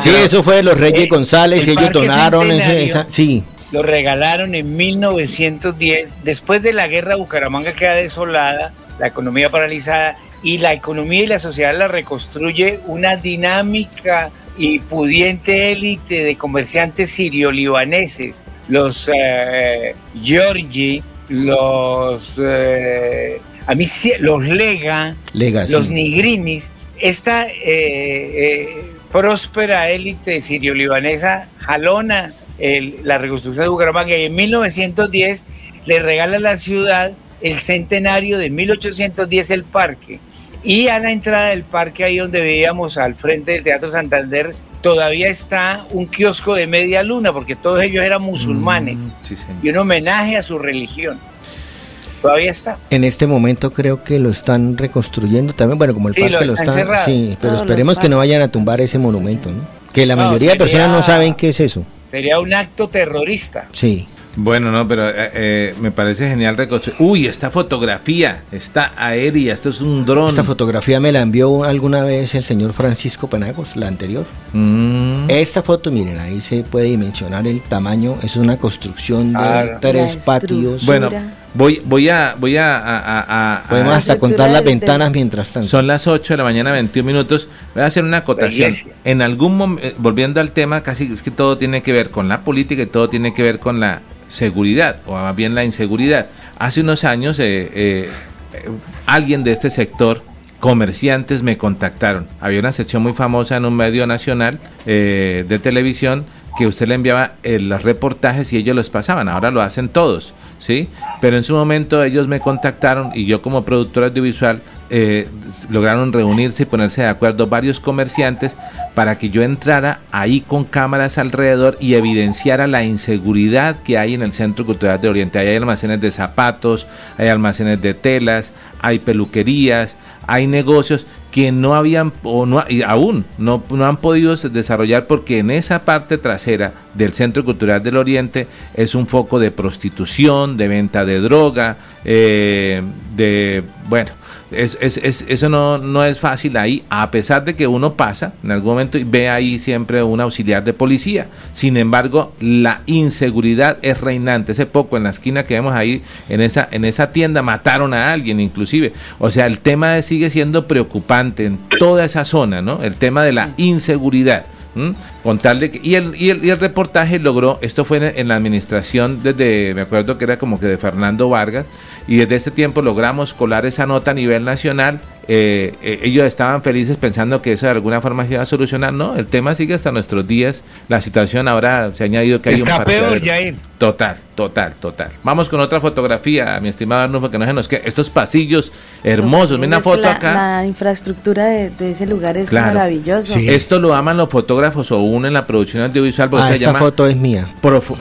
sí, eso fue de los Reyes eh, González, y ellos donaron ese, sí. Lo regalaron en 1910, después de la guerra Bucaramanga queda desolada, la economía paralizada y la economía y la sociedad la reconstruye una dinámica y pudiente élite de comerciantes sirio-libaneses, los eh, Giorgi, los, eh, a los Lega, los Nigrinis. Esta eh, próspera élite sirio-libanesa jalona la reconstrucción de Bucaramanga y en 1910 le regala a la ciudad el centenario de 1810 el parque. Y a la entrada del parque, ahí donde veíamos al frente del Teatro Santander, todavía está un kiosco de media luna, porque todos ellos eran musulmanes. Mm, y un homenaje a su religión. Todavía está. En este momento creo que lo están reconstruyendo también, bueno, como el parque lo, están, sí, pero esperemos que no vayan a tumbar ese monumento, ¿no? Que la mayoría de personas no saben qué es eso. Sería un acto terrorista. Sí. Bueno, no, pero eh, eh, me parece genial reconstruir. Uy, esta fotografía está aérea, esto es un dron. Esta fotografía me la envió alguna vez el señor Francisco Penagos, la anterior. Mm. Esta foto, miren, ahí se puede dimensionar el tamaño. Es una construcción de ah. tres patios. Bueno, voy, voy a, voy a, podemos hasta contar las ventanas mientras tanto. Son las 8 de la mañana, 21 minutos. Voy a hacer una acotación. En algún momento, eh, volviendo al tema, casi es que todo tiene que ver con la política y todo tiene que ver con la seguridad, o más bien la inseguridad. Hace unos años eh, eh, alguien de este sector, comerciantes, me contactaron. Había una sección muy famosa en un medio nacional eh, de televisión que usted le enviaba los reportajes y ellos los pasaban. Ahora lo hacen todos, ¿sí? Pero en su momento ellos me contactaron y yo como productor audiovisual eh, lograron reunirse y ponerse de acuerdo varios comerciantes para que yo entrara ahí con cámaras alrededor y evidenciara la inseguridad que hay en el Centro Cultural de Oriente. hay almacenes de zapatos, hay almacenes de telas, hay peluquerías, hay negocios que no habían o no y aún no, no, han podido desarrollar porque en esa parte trasera del Centro Cultural del Oriente es un foco de prostitución, de venta de droga, eh, de bueno, es, es, eso no, no es fácil ahí, a pesar de que uno pasa en algún momento y ve ahí siempre un auxiliar de policía. Sin embargo, la inseguridad es reinante. Hace poco en la esquina que vemos ahí, en esa, en esa tienda, mataron a alguien inclusive. O sea, el tema sigue siendo preocupante en toda esa zona, ¿no? El tema de la inseguridad. Contarle y, el, y, el, y el reportaje logró, esto fue en, la administración desde, me acuerdo que era como que de Fernando Vargas, y desde este tiempo logramos colar esa nota a nivel nacional. Eh, eh, ellos estaban felices pensando que eso de alguna forma se iba a solucionar. No, el tema sigue hasta nuestros días. La situación ahora se ha añadido que hay Está un peor, Jair. Total, total, total. Vamos con otra fotografía, mi estimado Arnulfo, que no se nos que estos pasillos hermosos. Mira una foto acá. La infraestructura de, ese lugar es maravilloso. Esto lo aman los fotógrafos o uno en la producción audiovisual. Porque ah, esta foto es mía.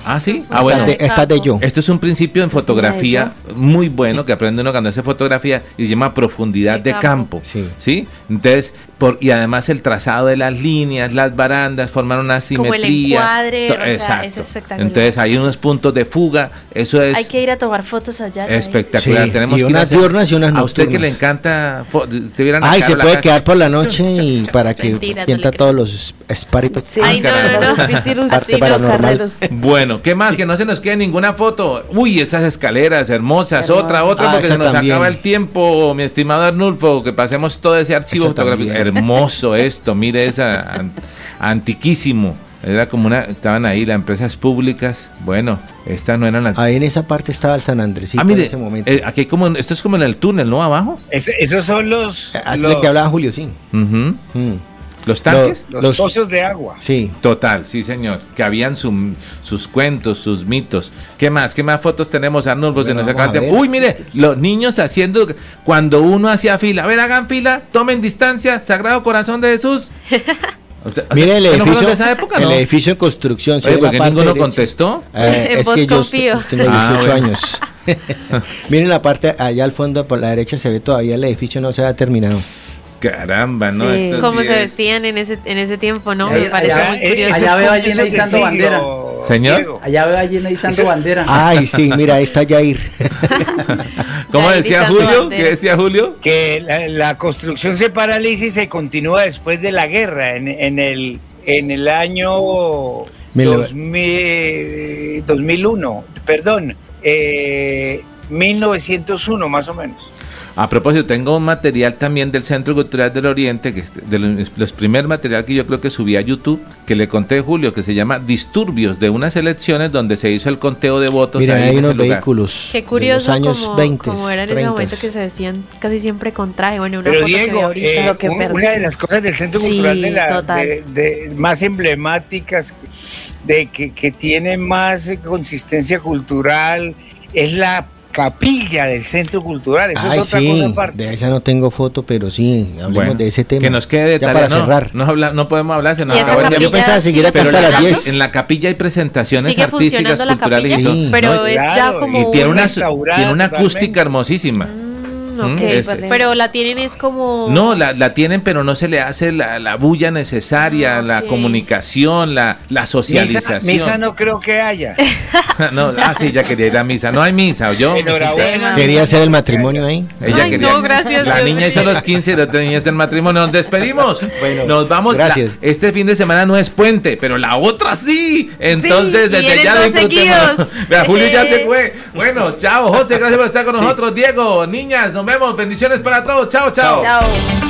ah, sí. Ah, bueno. Esta de, yo. Esto es un principio en fotografía muy bueno que aprende uno cuando hace fotografía y se llama profundidad de, campo. Sí. ¿sí? Entonces, por, y además el trazado de las líneas, las barandas forman una simetría. Como el encuadre, Exacto. es espectacular. Entonces hay unos puntos de fuga, eso es... Hay que ir a tomar fotos allá. Espectacular, tenemos y unas diurnas y unas A usted que le encanta... Ay, se puede quedar por la noche y para que sienta todos los espíritus. Sí, Ay, no, no, no. Bueno, ¿qué más? Que no se nos quede ninguna foto. Uy, esas escaleras hermosas, otra, otra, ah, porque se nos acaba el tiempo, mi estimado Arnulfo, que pasemos todo ese archivo fotográfico hermoso esto, mire esa antiquísimo. Era como una, estaban ahí las empresas públicas. Bueno, estas no eran las. Ahí en esa parte estaba el San Andrés. Ah, mire, en ese momento. Eh, aquí como, esto es como en el túnel, ¿no? Abajo. esos son los. Así que hablaba Julio, sí. ¿Los tanques? Los, pozos de agua. Sí. Total, sí, señor. Que habían sus cuentos, sus mitos. ¿Qué más? ¿Qué más fotos tenemos, Arnulfo? Uy, mire, los niños haciendo. Cuando uno hacía fila. A ver, hagan fila, tomen distancia. Sagrado Corazón de Jesús. Mire el edificio, de esa época, el edificio en construcción. Oye, ¿por qué ninguno contestó? Eh, es que yo tengo 18 ah, años. Miren la parte allá al fondo, por la derecha se ve todavía el edificio no se ha terminado. Caramba, ¿no? Sí. Cómo se vestían en ese, en ese tiempo, ¿no? Me parece muy curioso. Allá veo a Gina izando bandera. Señor. Allá veo a Gina izando bandera. Ay, sí, mira, ahí está Jair. ¿Cómo decía Julio? ¿Qué decía Julio? Que la, construcción se paraliza y se continúa después de la guerra. En, en el, en el año 2000, 2001, perdón, eh, 1901 más o menos. A propósito, tengo un material también del Centro Cultural del Oriente, que de los, los primer material que yo creo que subí a YouTube, que le conté Julio, que se llama Disturbios de unas elecciones donde se hizo el conteo de votos. Mira, hay unos vehículos. Qué curioso de los años como, 20, como era en ese 30. momento que se vestían casi siempre con traje. Bueno, una Pero foto que Diego, ahorita, eh, lo que un- perdí. una de las cosas del Centro Sí, Cultural de la, total. de- de- más emblemáticas, de que, que tiene más eh, consistencia cultural, es la capilla del Centro Cultural. Eso Ay, es otra sí, cosa aparte. de esa no tengo foto, pero sí, hablemos Bueno, de ese tema. Que nos quede de Ya tarea, para no, cerrar. No, habla- no podemos hablar, se nos acabó el. Yo pensaba seguir hasta Pero las en la- 10. En la capilla hay presentaciones ¿Sigue artísticas, culturales y capilla? todo. Pero ¿no? es ya Claro, como... y tiene un una, tiene una totalmente. acústica hermosísima. Mm, pero la tienen es como... No, la, la tienen, pero no se le hace la, la bulla necesaria, Ah, la comunicación, la, la socialización. misa no creo que haya. no, ah, sí, ya quería ir a misa. No hay misa, yo. Enhorabuena. Quería hacer el matrimonio ahí. Ella Ay, quería. no, gracias, La Dios niña hizo los 15 y la otra niña hizo el matrimonio. Nos despedimos. Bueno, Nos vamos. gracias. La- este fin de semana no es puente, pero la otra sí. Entonces, y desde ya. Vea, Julio ya se fue. Bueno, chao, José. Gracias por estar con nosotros. Diego, niñas, nos vemos. Bendiciones para todos. Chao. Chao.